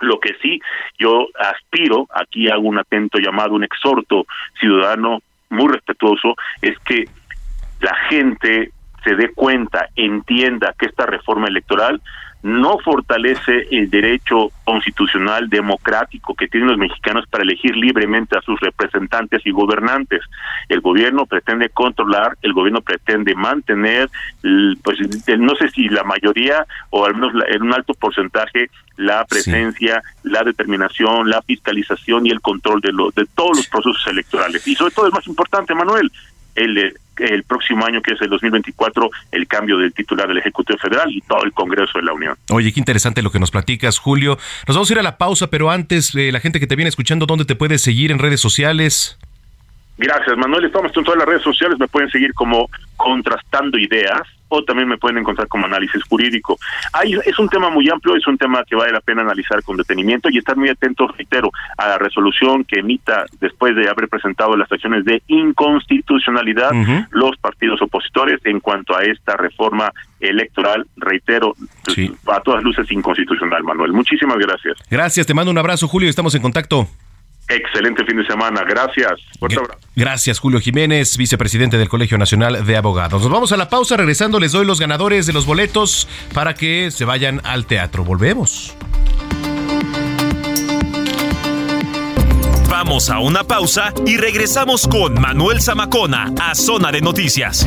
Lo que sí yo aspiro, aquí hago un atento llamado, un exhorto ciudadano muy respetuoso, es que la gente se dé cuenta, entienda que esta reforma electoral no fortalece el derecho constitucional democrático que tienen los mexicanos para elegir libremente a sus representantes y gobernantes. El gobierno pretende controlar, el gobierno pretende mantener, pues no sé si la mayoría o al menos en un alto porcentaje la presencia, la determinación, la fiscalización y el control de, lo, de todos los procesos electorales. Y sobre todo es más importante, Manuel, el, el próximo año, que es el 2024, el cambio del titular del Ejecutivo Federal y todo el Congreso de la Unión. Oye, qué interesante lo que nos platicas, Julio. Nos vamos a ir a la pausa, pero antes, eh, la gente que te viene escuchando, ¿dónde te puede seguir en redes sociales? Gracias, Manuel. Estamos en todas las redes sociales. Me pueden seguir como Contrastando Ideas o también me pueden encontrar como análisis jurídico. Hay, es un tema muy amplio, es un tema que vale la pena analizar con detenimiento y estar muy atentos, reitero, a la resolución que emita después de haber presentado las acciones de inconstitucionalidad los partidos opositores en cuanto a esta reforma electoral, reitero, a todas luces inconstitucional, Manuel. Muchísimas gracias. Gracias, te mando un abrazo, Julio, estamos en contacto. Excelente fin de semana. Gracias. Gracias, Julio Jiménez, vicepresidente del Colegio Nacional de Abogados. Nos vamos a la pausa. Regresando, les doy los ganadores de los boletos para que se vayan al teatro. Volvemos. Vamos a una pausa y regresamos con Manuel Zamacona a Zona de Noticias.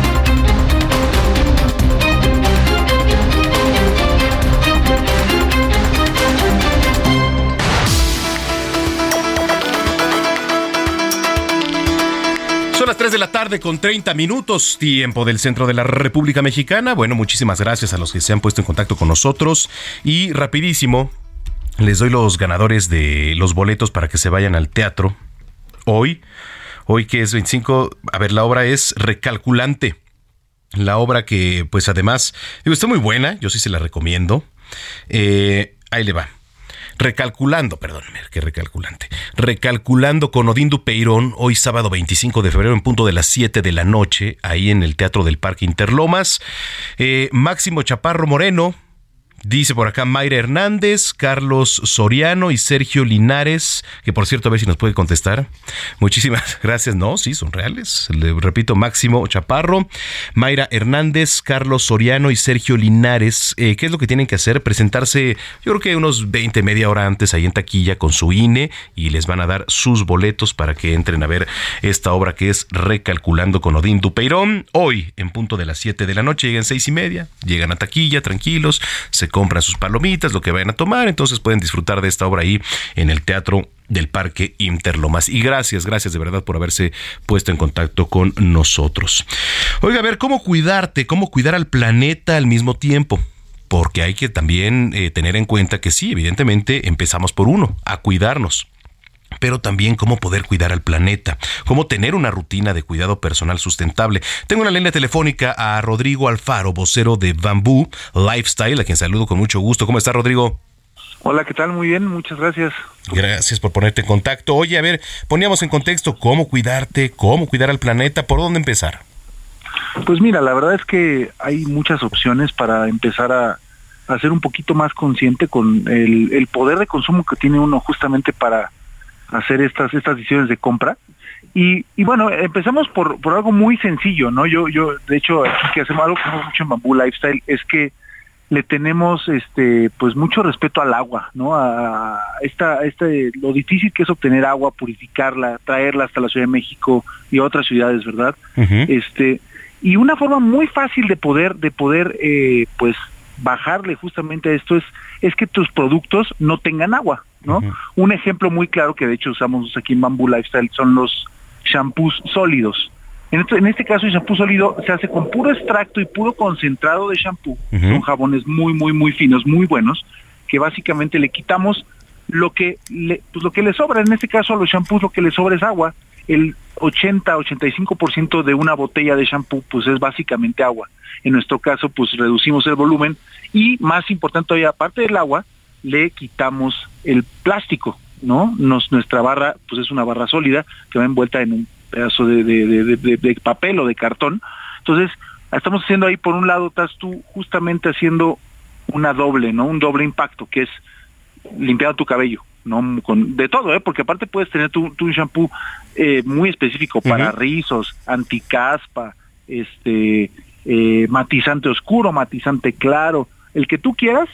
Son las 3 de la tarde con 30 minutos, tiempo del centro de la República Mexicana. Bueno, muchísimas gracias a los que se han puesto en contacto con nosotros. Y rapidísimo, les doy los ganadores de los boletos para que se vayan al teatro. Hoy, hoy que es 25, a ver, la obra es Recalculante. La obra que, pues además, digo, está muy buena, yo sí se la recomiendo. Eh, ahí le va. Recalculando, perdón, qué recalculante. Recalculando con Odín Dupeirón, hoy sábado 25 de febrero en punto de las 7 de la noche, ahí en el Teatro del Parque Interlomas. Eh, Máximo Chaparro Moreno, Dice por acá Mayra Hernández, Carlos Soriano y Sergio Linares, que por cierto a ver si nos puede contestar. Muchísimas gracias. No, sí, son reales. Le repito, Máximo Chaparro, Mayra Hernández, Carlos Soriano y Sergio Linares. Eh, ¿Qué es lo que tienen que hacer? Presentarse, yo creo que unos 20, media hora antes ahí en taquilla con su INE y les van a dar sus boletos para que entren a ver esta obra que es Recalculando con Odín Dupeirón. Hoy, en punto de las 7 de la noche, llegan seis y media, llegan a taquilla, tranquilos, se compran sus palomitas, lo que vayan a tomar, entonces pueden disfrutar de esta obra ahí en el Teatro del Parque Interlomas. Y gracias, gracias de verdad por haberse puesto en contacto con nosotros. Oiga, a ver, ¿cómo cuidarte? ¿Cómo cuidar al planeta al mismo tiempo? Porque hay que también eh, tener en cuenta que sí, evidentemente empezamos por uno, a cuidarnos pero también cómo poder cuidar al planeta, cómo tener una rutina de cuidado personal sustentable. Tengo una línea telefónica a Rodrigo Alfaro, vocero de Bamboo Lifestyle, a quien saludo con mucho gusto. ¿Cómo está, Rodrigo? Hola, ¿qué tal? Muy bien, muchas gracias. Gracias por ponerte en contacto. Oye, a ver, poníamos en contexto cómo cuidarte, cómo cuidar al planeta, ¿por dónde empezar? Pues mira, la verdad es que hay muchas opciones para empezar a, a ser un poquito más consciente con el, el poder de consumo que tiene uno justamente para hacer estas, estas decisiones de compra. Y, y bueno, empezamos por, por algo muy sencillo, ¿no? Yo, yo, de hecho, aquí que hacemos algo que hacemos mucho en Bamboo Lifestyle es que le tenemos este pues mucho respeto al agua, ¿no? A esta este lo difícil que es obtener agua, purificarla, traerla hasta la Ciudad de México y otras ciudades, ¿verdad? Este y una forma muy fácil de poder de poder eh, pues bajarle justamente a esto es es que tus productos no tengan agua, ¿no? Un ejemplo muy claro que de hecho usamos aquí en Bamboo Lifestyle son los shampoos sólidos. En este, en este caso el shampoo sólido se hace con puro extracto y puro concentrado de shampoo. Son jabones muy, muy, muy finos, muy buenos, que básicamente le quitamos lo que le, pues lo que le sobra. En este caso a los shampoos lo que le sobra es agua. El 80-85% de una botella de shampoo pues es básicamente agua. En nuestro caso pues reducimos el volumen y más importante todavía, aparte del agua, le quitamos el plástico, ¿no? Nos, nuestra barra pues es una barra sólida que va envuelta en un pedazo de, de, de, papel o de cartón. Entonces, estamos haciendo ahí, por un lado, estás tú justamente haciendo una doble, ¿no? Un doble impacto, que es limpiar tu cabello, ¿no? Con, de todo, ¿eh? Porque aparte puedes tener tu, tu shampoo eh, muy específico para rizos, anticaspa, este, eh, matizante oscuro, matizante claro, el que tú quieras,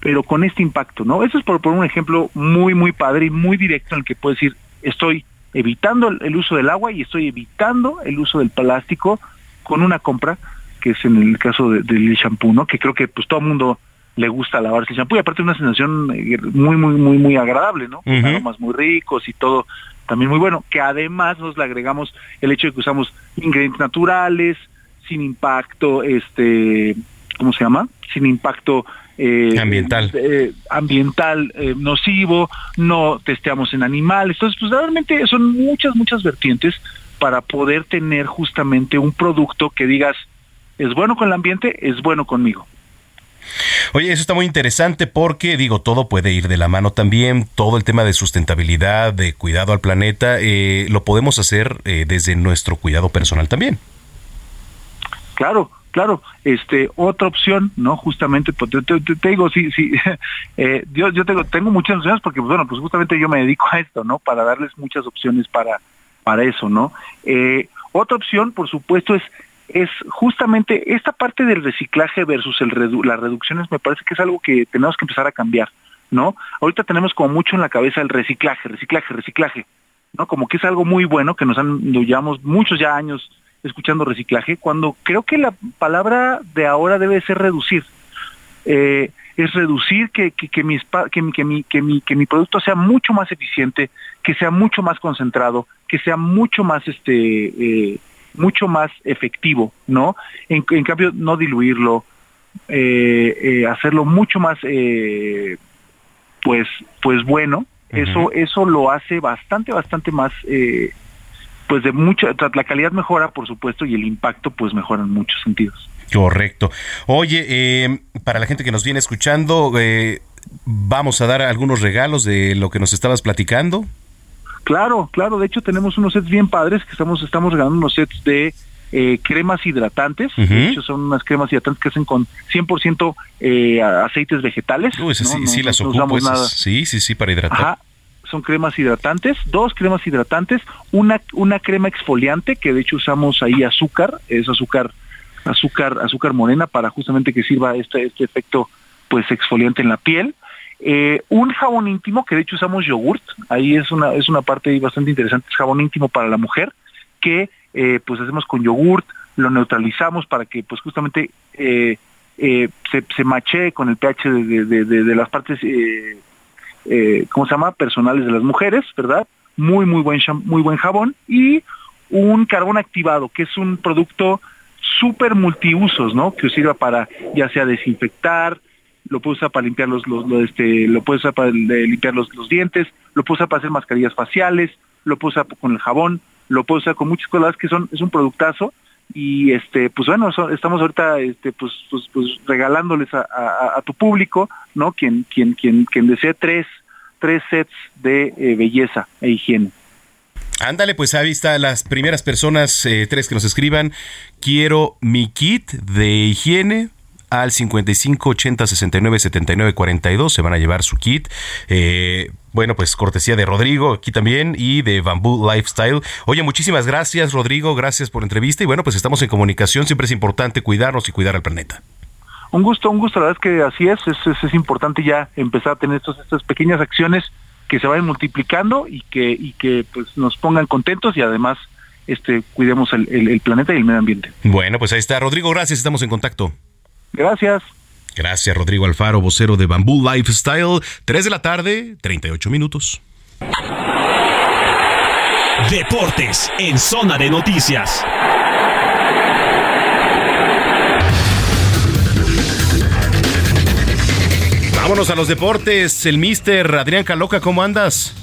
pero con este impacto, ¿no? Eso es por, por un ejemplo muy, muy padre y muy directo en el que puedes decir, estoy evitando el, uso del agua y estoy evitando el uso del plástico con una compra, que es en el caso del shampoo, ¿no? Que creo que pues todo el mundo le gusta lavarse el shampoo y aparte una sensación eh, muy, muy, muy, muy agradable, ¿no? Aromas muy ricos y todo también muy bueno, que además nos le agregamos el hecho de que usamos ingredientes naturales, sin impacto, este, ¿cómo se llama? Sin impacto eh, ambiental, eh, ambiental eh, nocivo, no testeamos en animales. Entonces, pues realmente son muchas, muchas vertientes para poder tener justamente un producto que digas, es bueno con el ambiente, es bueno conmigo. Oye, eso está muy interesante porque, digo, todo puede ir de la mano también, todo el tema de sustentabilidad, de cuidado al planeta, lo podemos hacer desde nuestro cuidado personal también. Claro, claro, este, otra opción, ¿no? Justamente, pues, te, digo, sí, sí, eh, yo, tengo, tengo muchas opciones porque, pues, bueno, pues justamente yo me dedico a esto, ¿no? Para darles muchas opciones para, para eso, ¿no? Eh, otra opción, por supuesto, es es justamente esta parte del reciclaje versus el las reducciones me parece que es algo que tenemos que empezar a cambiar, ¿no? Ahorita tenemos como mucho en la cabeza el reciclaje, reciclaje, reciclaje, ¿no? Como que es algo muy bueno que nos han, llevamos muchos ya años escuchando reciclaje, cuando creo que la palabra de ahora debe ser reducir. Eh, es reducir que, que, que, mi, que, mi, que, mi, que, mi, que mi producto sea mucho más eficiente, que sea mucho más concentrado, que sea mucho más este eh, mucho más efectivo, ¿no? En, cambio, no diluirlo, eh, hacerlo mucho más pues pues bueno, eso eso lo hace bastante bastante más pues de mucha, la calidad mejora, por supuesto, y el impacto pues mejora en muchos sentidos. Correcto. Oye, eh, para la gente que nos viene escuchando, eh, vamos a dar algunos regalos de lo que nos estabas platicando. Claro, claro. De hecho, tenemos unos sets bien padres que estamos estamos regalando unos sets de eh, cremas hidratantes. De hecho, son unas cremas hidratantes que hacen con 100% eh, aceites vegetales. Sí, sí, las ocupo. Sí, sí, sí, para hidratar. Son cremas hidratantes, dos cremas hidratantes, una, una crema exfoliante, que de hecho usamos ahí azúcar, es azúcar, azúcar, azúcar morena para justamente que sirva este, este efecto pues exfoliante en la piel. Eh, un jabón íntimo, que de hecho usamos yogurt, ahí es una, es una parte bastante interesante, es jabón íntimo para la mujer, que eh, pues hacemos con yogurt, lo neutralizamos para que pues justamente eh, se, se mache con el pH de, las partes, ¿cómo se llama?, personales de las mujeres, ¿verdad? Muy, muy buen, muy buen jabón. Y un carbón activado, que es un producto súper multiusos, ¿no? Que sirva para ya sea desinfectar, lo puede usar para limpiar los, los, este, lo puede usar para limpiar los, los, dientes, lo puede usar para hacer mascarillas faciales, lo puede usar con el jabón, lo puede usar con muchas cosas que son, es un productazo y este pues bueno estamos ahorita este pues pues, pues regalándoles a, tu público no quien quien quien quien desee tres tres sets de eh, belleza e higiene. Ándale, pues ahí está las primeras personas, eh, tres que nos escriban. Quiero mi kit de higiene, al 55 80 69 79 42 se van a llevar su kit. Eh, bueno, pues cortesía de Rodrigo aquí también y de Bamboo Lifestyle. Oye, muchísimas gracias Rodrigo, gracias por la entrevista y bueno, pues estamos en comunicación, siempre es importante cuidarnos y cuidar al planeta. Un gusto, un gusto, la verdad es que así es, es, es, importante ya empezar a tener estos, estas pequeñas acciones que se vayan multiplicando y que, y que pues nos pongan contentos y además este cuidemos el, el planeta y el medio ambiente. Bueno, pues ahí está. Rodrigo, gracias, estamos en contacto. Gracias. Gracias, Rodrigo Alfaro, vocero de Bamboo Lifestyle. 3 de la tarde, 38 minutos. Deportes en zona de noticias. Vámonos a los deportes. El mister Adrián Caloca, ¿cómo andas?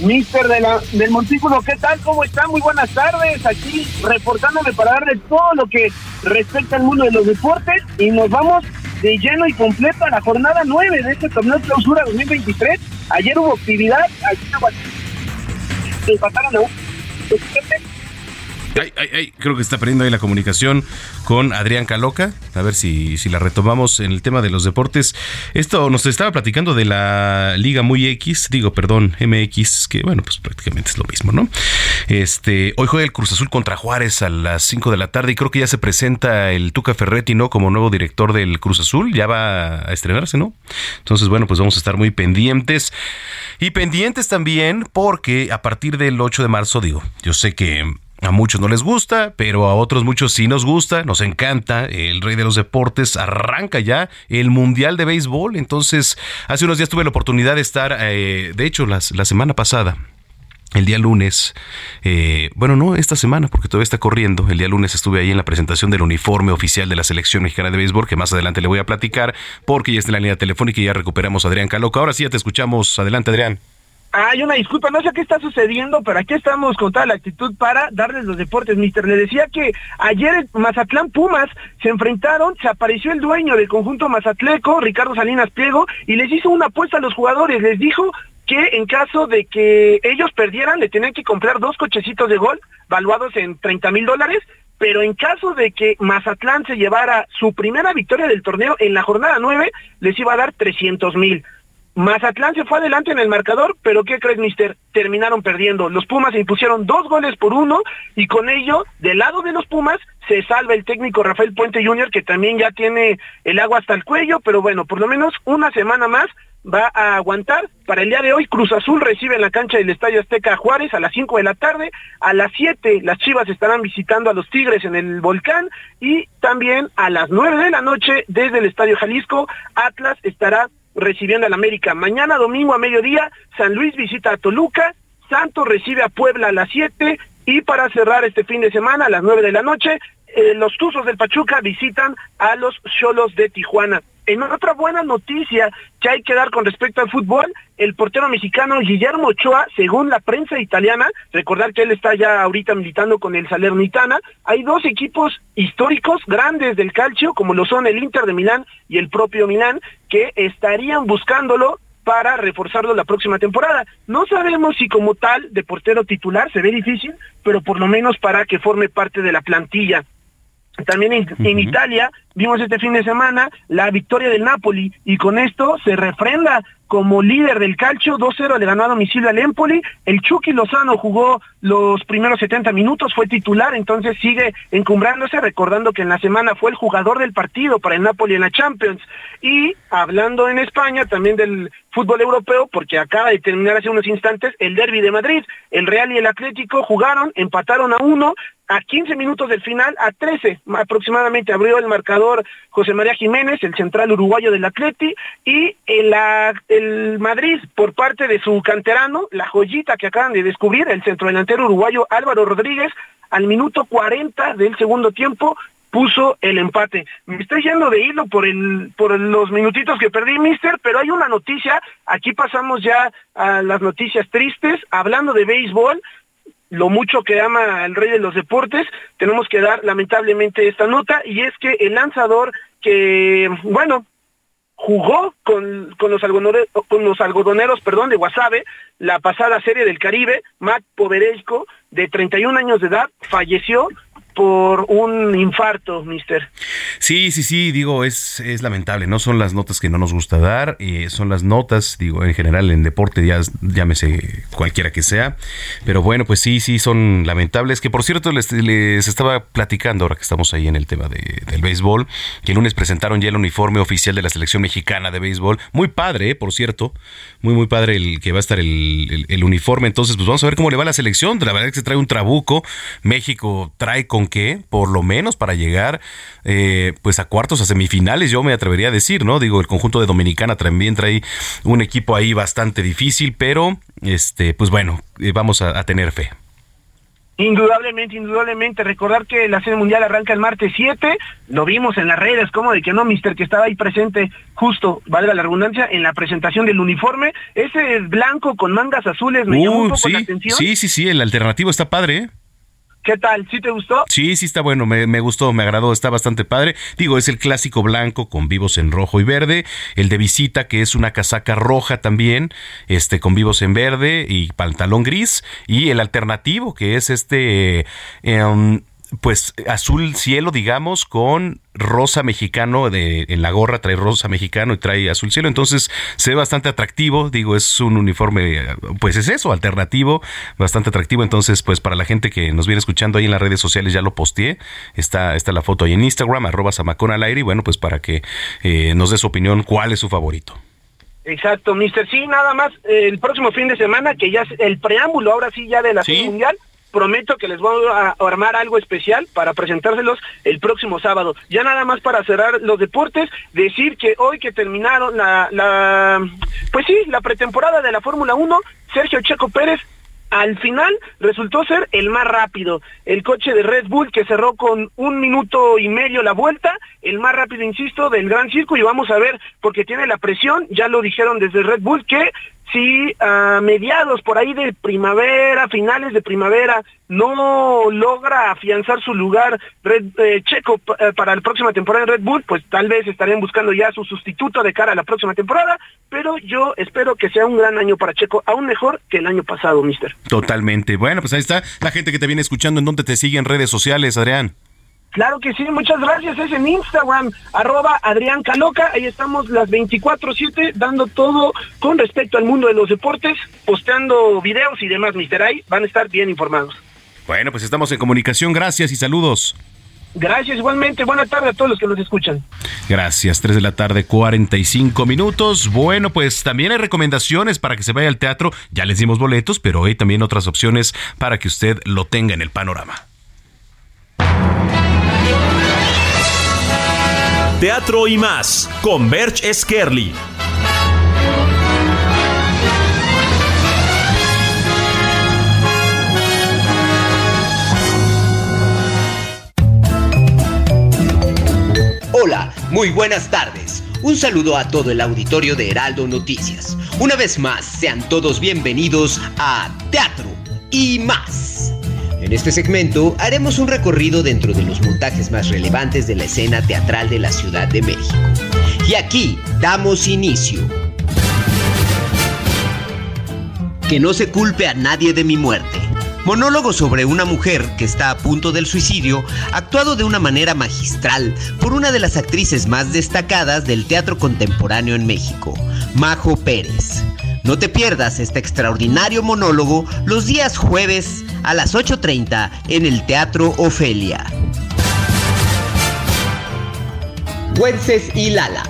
Mister de la, del Montículo, ¿qué tal? ¿Cómo está? Muy buenas tardes. Aquí reportándome para darle todo lo que respecta al mundo de los deportes y nos vamos de lleno y completo a la jornada 9 de este torneo clausura 2023. Ayer hubo actividad, aquí empataron a un Creo que está perdiendo ahí la comunicación con Adrián Caloca. A ver si, si la retomamos en el tema de los deportes. Esto nos estaba platicando de la Liga Muy X, digo, perdón, MX, que bueno, pues prácticamente es lo mismo, ¿no? Este, hoy juega el Cruz Azul contra Juárez a las 5 de la tarde y creo que ya se presenta el Tuca Ferretti, ¿no? Como nuevo director del Cruz Azul. Ya va a estrenarse, ¿no? Entonces, bueno, pues vamos a estar muy pendientes. Y pendientes también porque a partir del 8 de marzo, digo, yo sé que a muchos no les gusta, pero a otros muchos sí nos gusta, nos encanta. El rey de los deportes arranca ya el Mundial de Béisbol. Entonces, hace unos días tuve la oportunidad de estar, eh, de hecho, la semana pasada, el día lunes, eh, bueno, no esta semana, porque todavía está corriendo. El día lunes estuve ahí en la presentación del uniforme oficial de la selección mexicana de béisbol, que más adelante le voy a platicar, porque ya está en la línea telefónica y ya recuperamos a Adrián Caloca. Ahora sí ya te escuchamos. Adelante, Adrián. Hay una disculpa, no sé qué está sucediendo, pero aquí estamos con toda la actitud para darles los deportes, mister. Le decía que ayer Mazatlán Pumas se enfrentaron, se apareció el dueño del conjunto Mazatleco, Ricardo Salinas Pliego, y les hizo una apuesta a los jugadores, les dijo que en caso de que ellos perdieran, le tenían que comprar dos cochecitos de gol, valuados en 30 mil dólares, pero en caso de que Mazatlán se llevara su primera victoria del torneo en la jornada 9, les iba a dar 300 mil. Mazatlán se fue adelante en el marcador, pero ¿qué crees, mister? Terminaron perdiendo. Los Pumas se impusieron dos goles por uno y con ello, del lado de los Pumas, se salva el técnico Rafael Puente Jr., que también ya tiene el agua hasta el cuello, pero bueno, por lo menos una semana más va a aguantar. Para el día de hoy, Cruz Azul recibe en la cancha del Estadio Azteca Juárez a las 5 de la tarde. A las 7 las Chivas estarán visitando a los Tigres en el Volcán y también a las 9 de la noche desde el Estadio Jalisco, Atlas estará recibiendo al América. Mañana domingo a mediodía, San Luis visita a Toluca, Santos recibe a Puebla a las 7 y para cerrar este fin de semana a las 9 de la noche, eh, los Tuzos del Pachuca visitan a los Cholos de Tijuana. En otra buena noticia que hay que dar con respecto al fútbol, el portero mexicano Guillermo Ochoa, según la prensa italiana, recordar que él está ya ahorita militando con el Salernitana, hay dos equipos históricos grandes del calcio, como lo son el Inter de Milán y el propio Milán, que estarían buscándolo para reforzarlo la próxima temporada. No sabemos si como tal de portero titular se ve difícil, pero por lo menos para que forme parte de la plantilla. También en, Italia vimos este fin de semana la victoria del Napoli y con esto se refrenda como líder del calcio, 2-0 le ganó a domicilio al Empoli, el Chucky Lozano jugó los primeros 70 minutos, fue titular, entonces sigue encumbrándose, recordando que en la semana fue el jugador del partido para el Napoli en la Champions. Y hablando en España también del fútbol europeo, porque acaba de terminar hace unos instantes el derby de Madrid, el Real y el Atlético jugaron, empataron a uno, a 15 minutos del final, a 13 aproximadamente abrió el marcador José María Jiménez, el central uruguayo del Atleti, y el, Madrid, por parte de su canterano, la joyita que acaban de descubrir, el centrodelantero uruguayo Álvaro Rodríguez, al minuto 40 del segundo tiempo, puso el empate. Me estoy yendo de hilo por el por los minutitos que perdí, mister, pero hay una noticia, aquí pasamos ya a las noticias tristes, hablando de béisbol, lo mucho que ama el rey de los deportes, tenemos que dar lamentablemente esta nota y es que el lanzador que, bueno, jugó con, con, los, algodoneros, perdón, de Guasave la pasada serie del Caribe, Matt Poveresco, de 31 años de edad, falleció por un infarto, mister. Sí, sí, sí, digo, es, es lamentable, no son las notas que no nos gusta dar, eh, son las notas, digo, en general en deporte, ya, llámese cualquiera que sea, pero bueno, pues sí, sí, son lamentables, que por cierto les, les estaba platicando, ahora que estamos ahí en el tema de, del béisbol, que el lunes presentaron ya el uniforme oficial de la selección mexicana de béisbol, muy padre, eh, por cierto, muy, muy padre el que va a estar el, el uniforme, entonces pues vamos a ver cómo le va la selección, la verdad es que se trae un trabuco, México trae con que, por lo menos para llegar eh, pues a cuartos, a semifinales, yo me atrevería a decir, ¿no? Digo, el conjunto de Dominicana también trae un equipo ahí bastante difícil, pero este, pues bueno, eh, vamos a, tener fe. Indudablemente, indudablemente. Recordar que la serie mundial arranca el martes 7. Lo vimos en las redes, como de que no, mister, que estaba ahí presente justo, valga la redundancia, en la presentación del uniforme. Ese blanco con mangas azules me llamó un poco la atención. Sí, sí, sí, el alternativo está padre. ¿Qué tal? ¿Sí te gustó? Sí, sí está bueno, me, me, gustó, me agradó, está bastante padre. Digo, es el clásico blanco con vivos en rojo y verde, el de visita que es una casaca roja también, este con vivos en verde y pantalón gris y el alternativo que es este em, pues azul cielo, digamos, con rosa mexicano de en la gorra trae rosa mexicano y trae azul cielo, entonces se ve bastante atractivo, digo, es un uniforme pues es eso, alternativo, bastante atractivo, entonces pues para la gente que nos viene escuchando ahí en las redes sociales ya lo posteé, está está la foto ahí en Instagram arroba samacón al aire y bueno, pues para que eh, nos dé su opinión cuál es su favorito. Exacto, mister. Sí, nada más el próximo fin de semana, que ya es el preámbulo, ahora sí, ya de la ¿Sí? Mundial, prometo que les voy a armar algo especial para presentárselos el próximo sábado. Ya nada más para cerrar los deportes, decir que hoy que terminaron la, pues sí, la pretemporada de la Fórmula 1, Sergio Checo Pérez al final resultó ser el más rápido. El coche de Red Bull que cerró con un minuto y medio la vuelta, el más rápido, insisto, del Gran Circo y vamos a ver, porque tiene la presión, ya lo dijeron desde Red Bull, que si a mediados por ahí de primavera, finales de primavera, no logra afianzar su lugar eh, Checo eh, para la próxima temporada en Red Bull, pues tal vez estarían buscando ya su sustituto de cara a la próxima temporada, pero yo espero que sea un gran año para Checo, aún mejor que el año pasado, mister. Totalmente. Bueno, pues ahí está la gente que te viene escuchando, ¿en dónde te sigue en redes sociales, Adrián? Claro que sí, muchas gracias. Es en Instagram, arroba Adrián Caloca. Ahí estamos las 24-7 dando todo con respecto al mundo de los deportes, posteando videos y demás, Mister Ahí van a estar bien informados. Bueno, pues estamos en comunicación. Gracias y saludos. Gracias igualmente. Buenas tardes a todos los que nos escuchan. Gracias. 3 de la tarde, 45 minutos. Bueno, pues también hay recomendaciones para que se vaya al teatro. Ya les dimos boletos, pero hay también otras opciones para que usted lo tenga en el panorama. Teatro y más con Berch Skerli. Hola, muy buenas tardes. Un saludo a todo el auditorio de Heraldo Noticias. Una vez más, sean todos bienvenidos a Teatro y más en este segmento haremos un recorrido dentro de los montajes más relevantes de la escena teatral de la Ciudad de México. Y aquí damos inicio. Que no se culpe a nadie de mi muerte. Monólogo sobre una mujer que está a punto del suicidio, actuado de una manera magistral por una de las actrices más destacadas del teatro contemporáneo en México, Majo Pérez. No te pierdas este extraordinario monólogo los días jueves a las 8.30 en el Teatro Ofelia. Wences y Lala.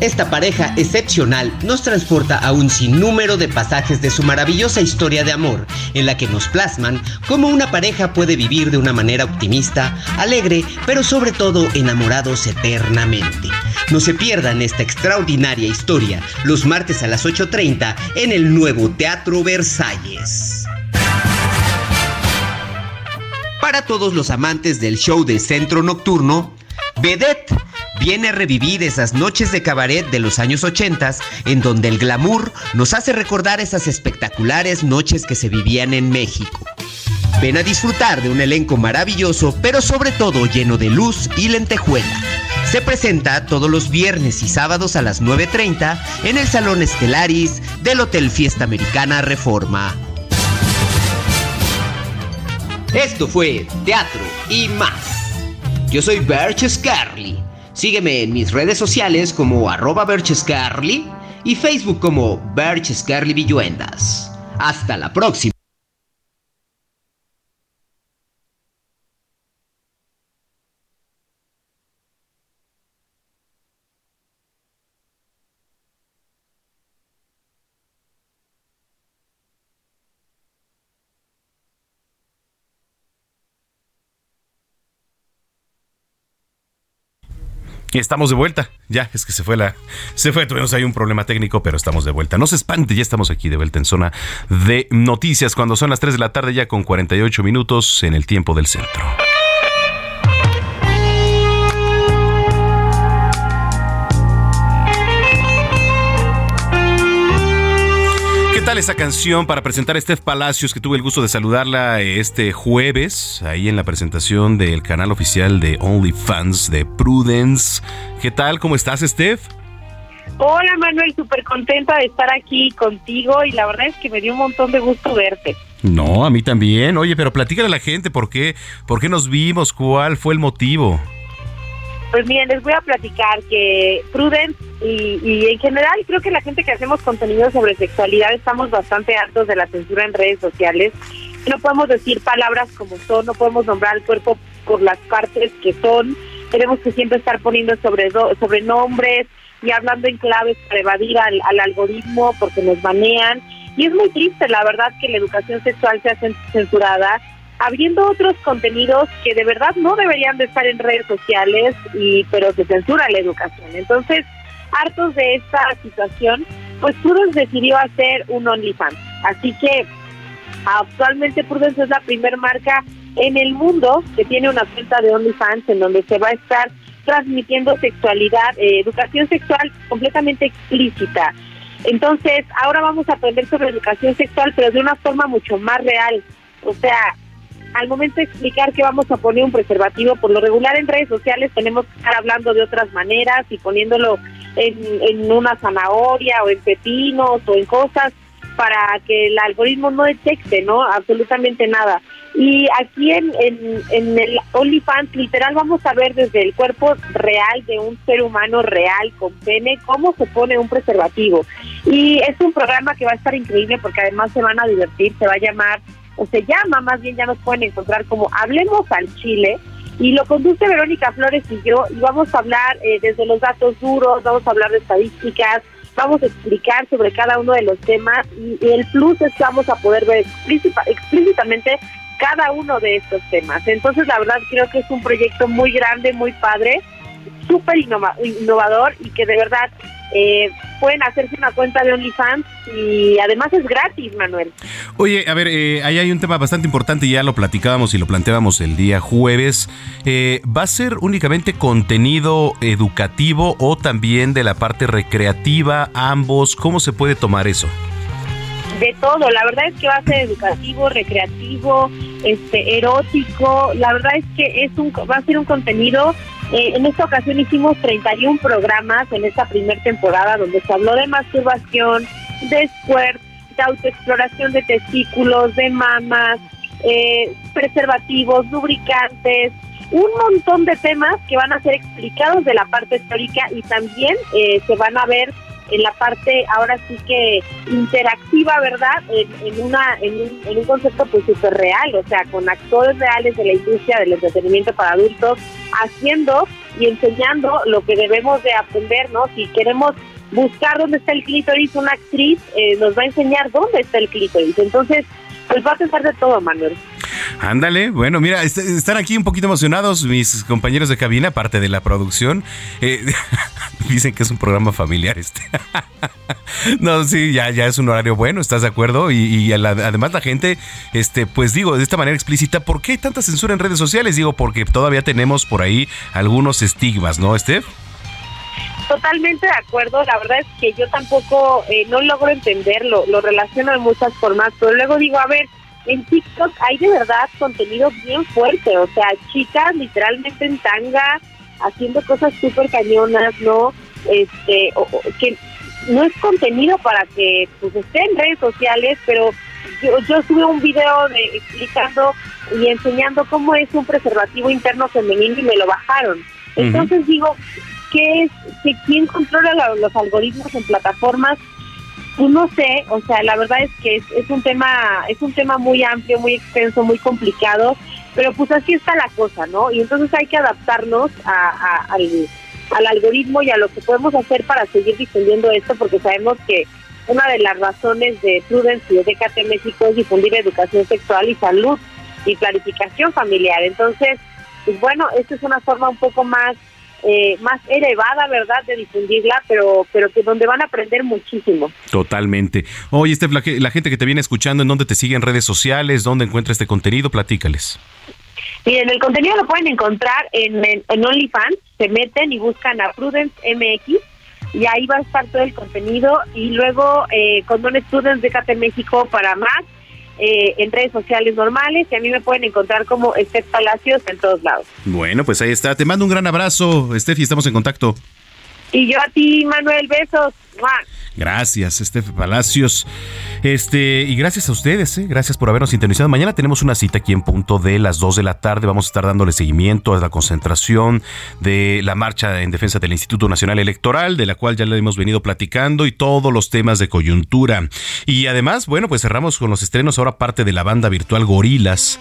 Esta pareja excepcional nos transporta a un sinnúmero de pasajes de su maravillosa historia de amor, en la que nos plasman cómo una pareja puede vivir de una manera optimista, alegre, pero sobre todo enamorados eternamente. No se pierdan esta extraordinaria historia los martes a las 8.30 en el nuevo Teatro Versalles. Para todos los amantes del show de Centro Nocturno, Vedette viene a revivir esas noches de cabaret de los años 80 en donde el glamour nos hace recordar esas espectaculares noches que se vivían en México. Ven a disfrutar de un elenco maravilloso, pero sobre todo lleno de luz y lentejuela. Se presenta todos los viernes y sábados a las 9.30 en el Salón Estelaris del Hotel Fiesta Americana Reforma. Esto fue Teatro y más. Yo soy Berch Scarly. Sígueme en mis redes sociales como arroba Scarly y Facebook como Berch Scarly Villuendas. Hasta la próxima. Estamos de vuelta. Ya, es que se fue la. Se fue, tuvimos ahí un problema técnico, pero estamos de vuelta. No se espante, ya estamos aquí de vuelta en zona de noticias cuando son las 3 de la tarde, ya con 48 minutos en el tiempo del centro. Tal esa canción para presentar a Steph Palacios, que tuve el gusto de saludarla este jueves, ahí en la presentación del canal oficial de OnlyFans de Prudence? ¿Qué tal? ¿Cómo estás, Steph? Hola Manuel, súper contenta de estar aquí contigo y la verdad es que me dio un montón de gusto verte. No, a mí también. Oye, pero platícale a la gente por qué, por qué nos vimos, cuál fue el motivo. Pues miren, les voy a platicar que Prudence y, en general creo que la gente que hacemos contenido sobre sexualidad estamos bastante hartos de la censura en redes sociales. No podemos decir palabras como son, no podemos nombrar al cuerpo por las partes que son. Tenemos que siempre estar poniendo sobre sobrenombres y hablando en claves para evadir al, al algoritmo porque nos banean. Y es muy triste, la verdad, que la educación sexual sea censurada habiendo otros contenidos que de verdad no deberían de estar en redes sociales, y pero se censura la educación. Entonces, hartos de esta situación, pues Prudence decidió hacer un OnlyFans. Así que actualmente Prudence es la primer marca en el mundo que tiene una cuenta de OnlyFans en donde se va a estar transmitiendo sexualidad, eh, educación sexual completamente explícita. Entonces, ahora vamos a aprender sobre educación sexual, pero de una forma mucho más real. O sea, al momento de explicar que vamos a poner un preservativo, por lo regular en redes sociales tenemos que estar hablando de otras maneras y poniéndolo en, una zanahoria o en pepinos o en cosas para que el algoritmo no detecte, ¿no? Absolutamente nada. Y aquí en, en, en el OnlyFans, literal, vamos a ver desde el cuerpo real de un ser humano real con pene cómo se pone un preservativo. Y es un programa que va a estar increíble porque además se van a divertir, se va a llamar se llama, más bien ya nos pueden encontrar como Hablemos al Chile, y lo conduce Verónica Flores y yo, y vamos a hablar eh, desde los datos duros, vamos a hablar de estadísticas, vamos a explicar sobre cada uno de los temas, y, el plus es que vamos a poder ver explícitamente cada uno de estos temas. Entonces, la verdad, creo que es un proyecto muy grande, muy padre, súper innovador y que de verdad eh, pueden hacerse una cuenta de OnlyFans y además es gratis, Manuel. Oye, a ver, eh, ahí hay un tema bastante importante, ya lo platicábamos y lo planteábamos el día jueves. Eh, ¿Va a ser únicamente contenido educativo o también de la parte recreativa, ambos? ¿Cómo se puede tomar eso? De todo, la verdad es que va a ser educativo, recreativo, este, erótico, la verdad es que es un, va a ser un contenido eh, en esta ocasión hicimos 31 programas en esta primera temporada donde se habló de masturbación, de squirt, de autoexploración de testículos, de mamas, eh, preservativos, lubricantes, un montón de temas que van a ser explicados de la parte teórica y también eh, se van a ver en la parte ahora sí que interactiva, ¿verdad? En, una en un, concepto pues súper real, o sea, con actores reales de la industria del entretenimiento para adultos, haciendo y enseñando lo que debemos de aprender, ¿no? Si queremos buscar dónde está el clítoris, una actriz eh, nos va a enseñar dónde está el clítoris. Entonces, pues va a pensar de todo, Manuel. Ándale, bueno, mira, están aquí un poquito emocionados mis compañeros de cabina, parte de la producción. Eh, dicen que es un programa familiar este. no, sí, ya, ya es un horario bueno, ¿estás de acuerdo? Y, además la gente, este, pues digo, de esta manera explícita, ¿por qué hay tanta censura en redes sociales? Digo, porque todavía tenemos por ahí algunos estigmas, ¿no, Steph? Totalmente de acuerdo, la verdad es que yo tampoco eh, no logro entenderlo, lo relaciono de muchas formas, pero luego digo, a ver, en TikTok hay de verdad contenido bien fuerte, o sea, chicas literalmente en tanga, haciendo cosas súper cañonas, ¿no? Este, que no es contenido para que pues esté en redes sociales, pero yo, yo subí un video de, explicando y enseñando cómo es un preservativo interno femenino y me lo bajaron. Entonces digo, ¿qué es? Que ¿Quién controla los algoritmos en plataformas? Pues no sé, o sea, la verdad es que es, un tema, es un tema muy amplio, muy extenso, muy complicado, pero pues así está la cosa, ¿no? Y entonces hay que adaptarnos al, al algoritmo y a lo que podemos hacer para seguir difundiendo esto, porque sabemos que una de las razones de Prudence y de DKT México es difundir educación sexual y salud y clarificación familiar. Entonces, pues bueno, esta es una forma un poco más eh, más elevada, ¿verdad?, de difundirla, pero, pero que donde van a aprender muchísimo. Totalmente. Oye, Steph, la, gente que te viene escuchando, ¿en dónde te sigue en redes sociales? ¿Dónde encuentra este contenido? Platícales. Miren, el contenido lo pueden encontrar en, en, OnlyFans, se meten y buscan a Prudence MX y ahí va a estar todo el contenido y luego eh, Condones Prudence de México para más eh, en redes sociales normales y a mí me pueden encontrar como Estef Palacios en todos lados. Bueno, pues ahí está. Te mando un gran abrazo, Estefi, estamos en contacto. Y yo a ti, Manuel, besos. Gracias, Estefe Palacios. Este, y gracias a ustedes, ¿eh? gracias por habernos sintonizado. Mañana tenemos una cita aquí en punto de las 2 de la tarde. Vamos a estar dándole seguimiento a la concentración de la marcha en defensa del Instituto Nacional Electoral, de la cual ya le hemos venido platicando, y todos los temas de coyuntura. Y además, bueno, pues cerramos con los estrenos ahora parte de la banda virtual Gorilas,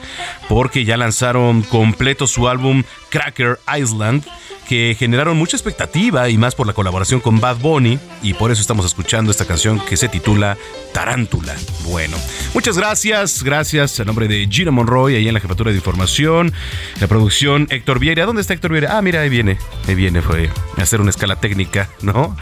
porque ya lanzaron completo su álbum Cracker Island que generaron mucha expectativa y más por la colaboración con Bad Bunny y por eso estamos escuchando esta canción que se titula Tarántula. Bueno, muchas gracias, gracias a nombre de Gina Monroy ahí en la jefatura de información, la producción Héctor Vieira. ¿Dónde está Héctor Vieira? Ah, mira, ahí viene, ahí viene, fue a hacer una escala técnica, ¿no?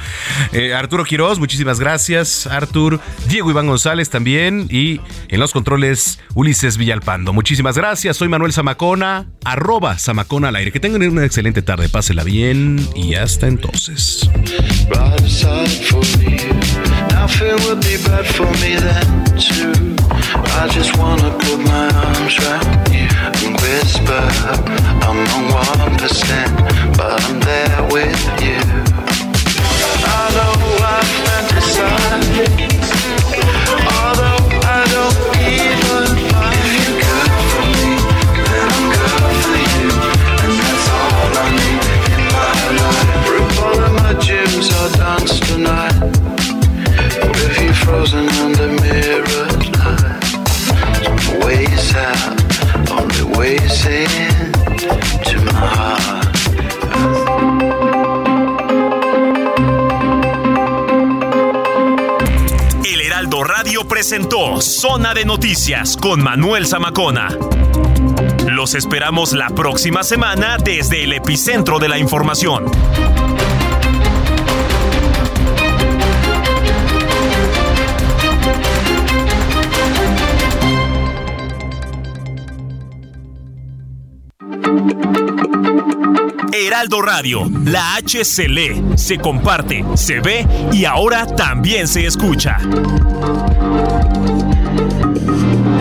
Eh, Arturo Quiroz, muchísimas gracias, Artur, Diego Iván González también y en los controles Ulises Villalpando. Muchísimas gracias, soy Manuel Zamacona, arroba Zamacona al aire. Que tengan una excelente tarde, pase bien y hasta entonces. Nothing would be bad for me then too. I just wanna put my arms around you and whisper, I'm on one percent, but I'm there with you. Presentó Zona de Noticias con Manuel Zamacona. Los esperamos la próxima semana desde el epicentro de la información. Heraldo Radio, la H se lee, se comparte, se ve y ahora también se escucha. Thank you.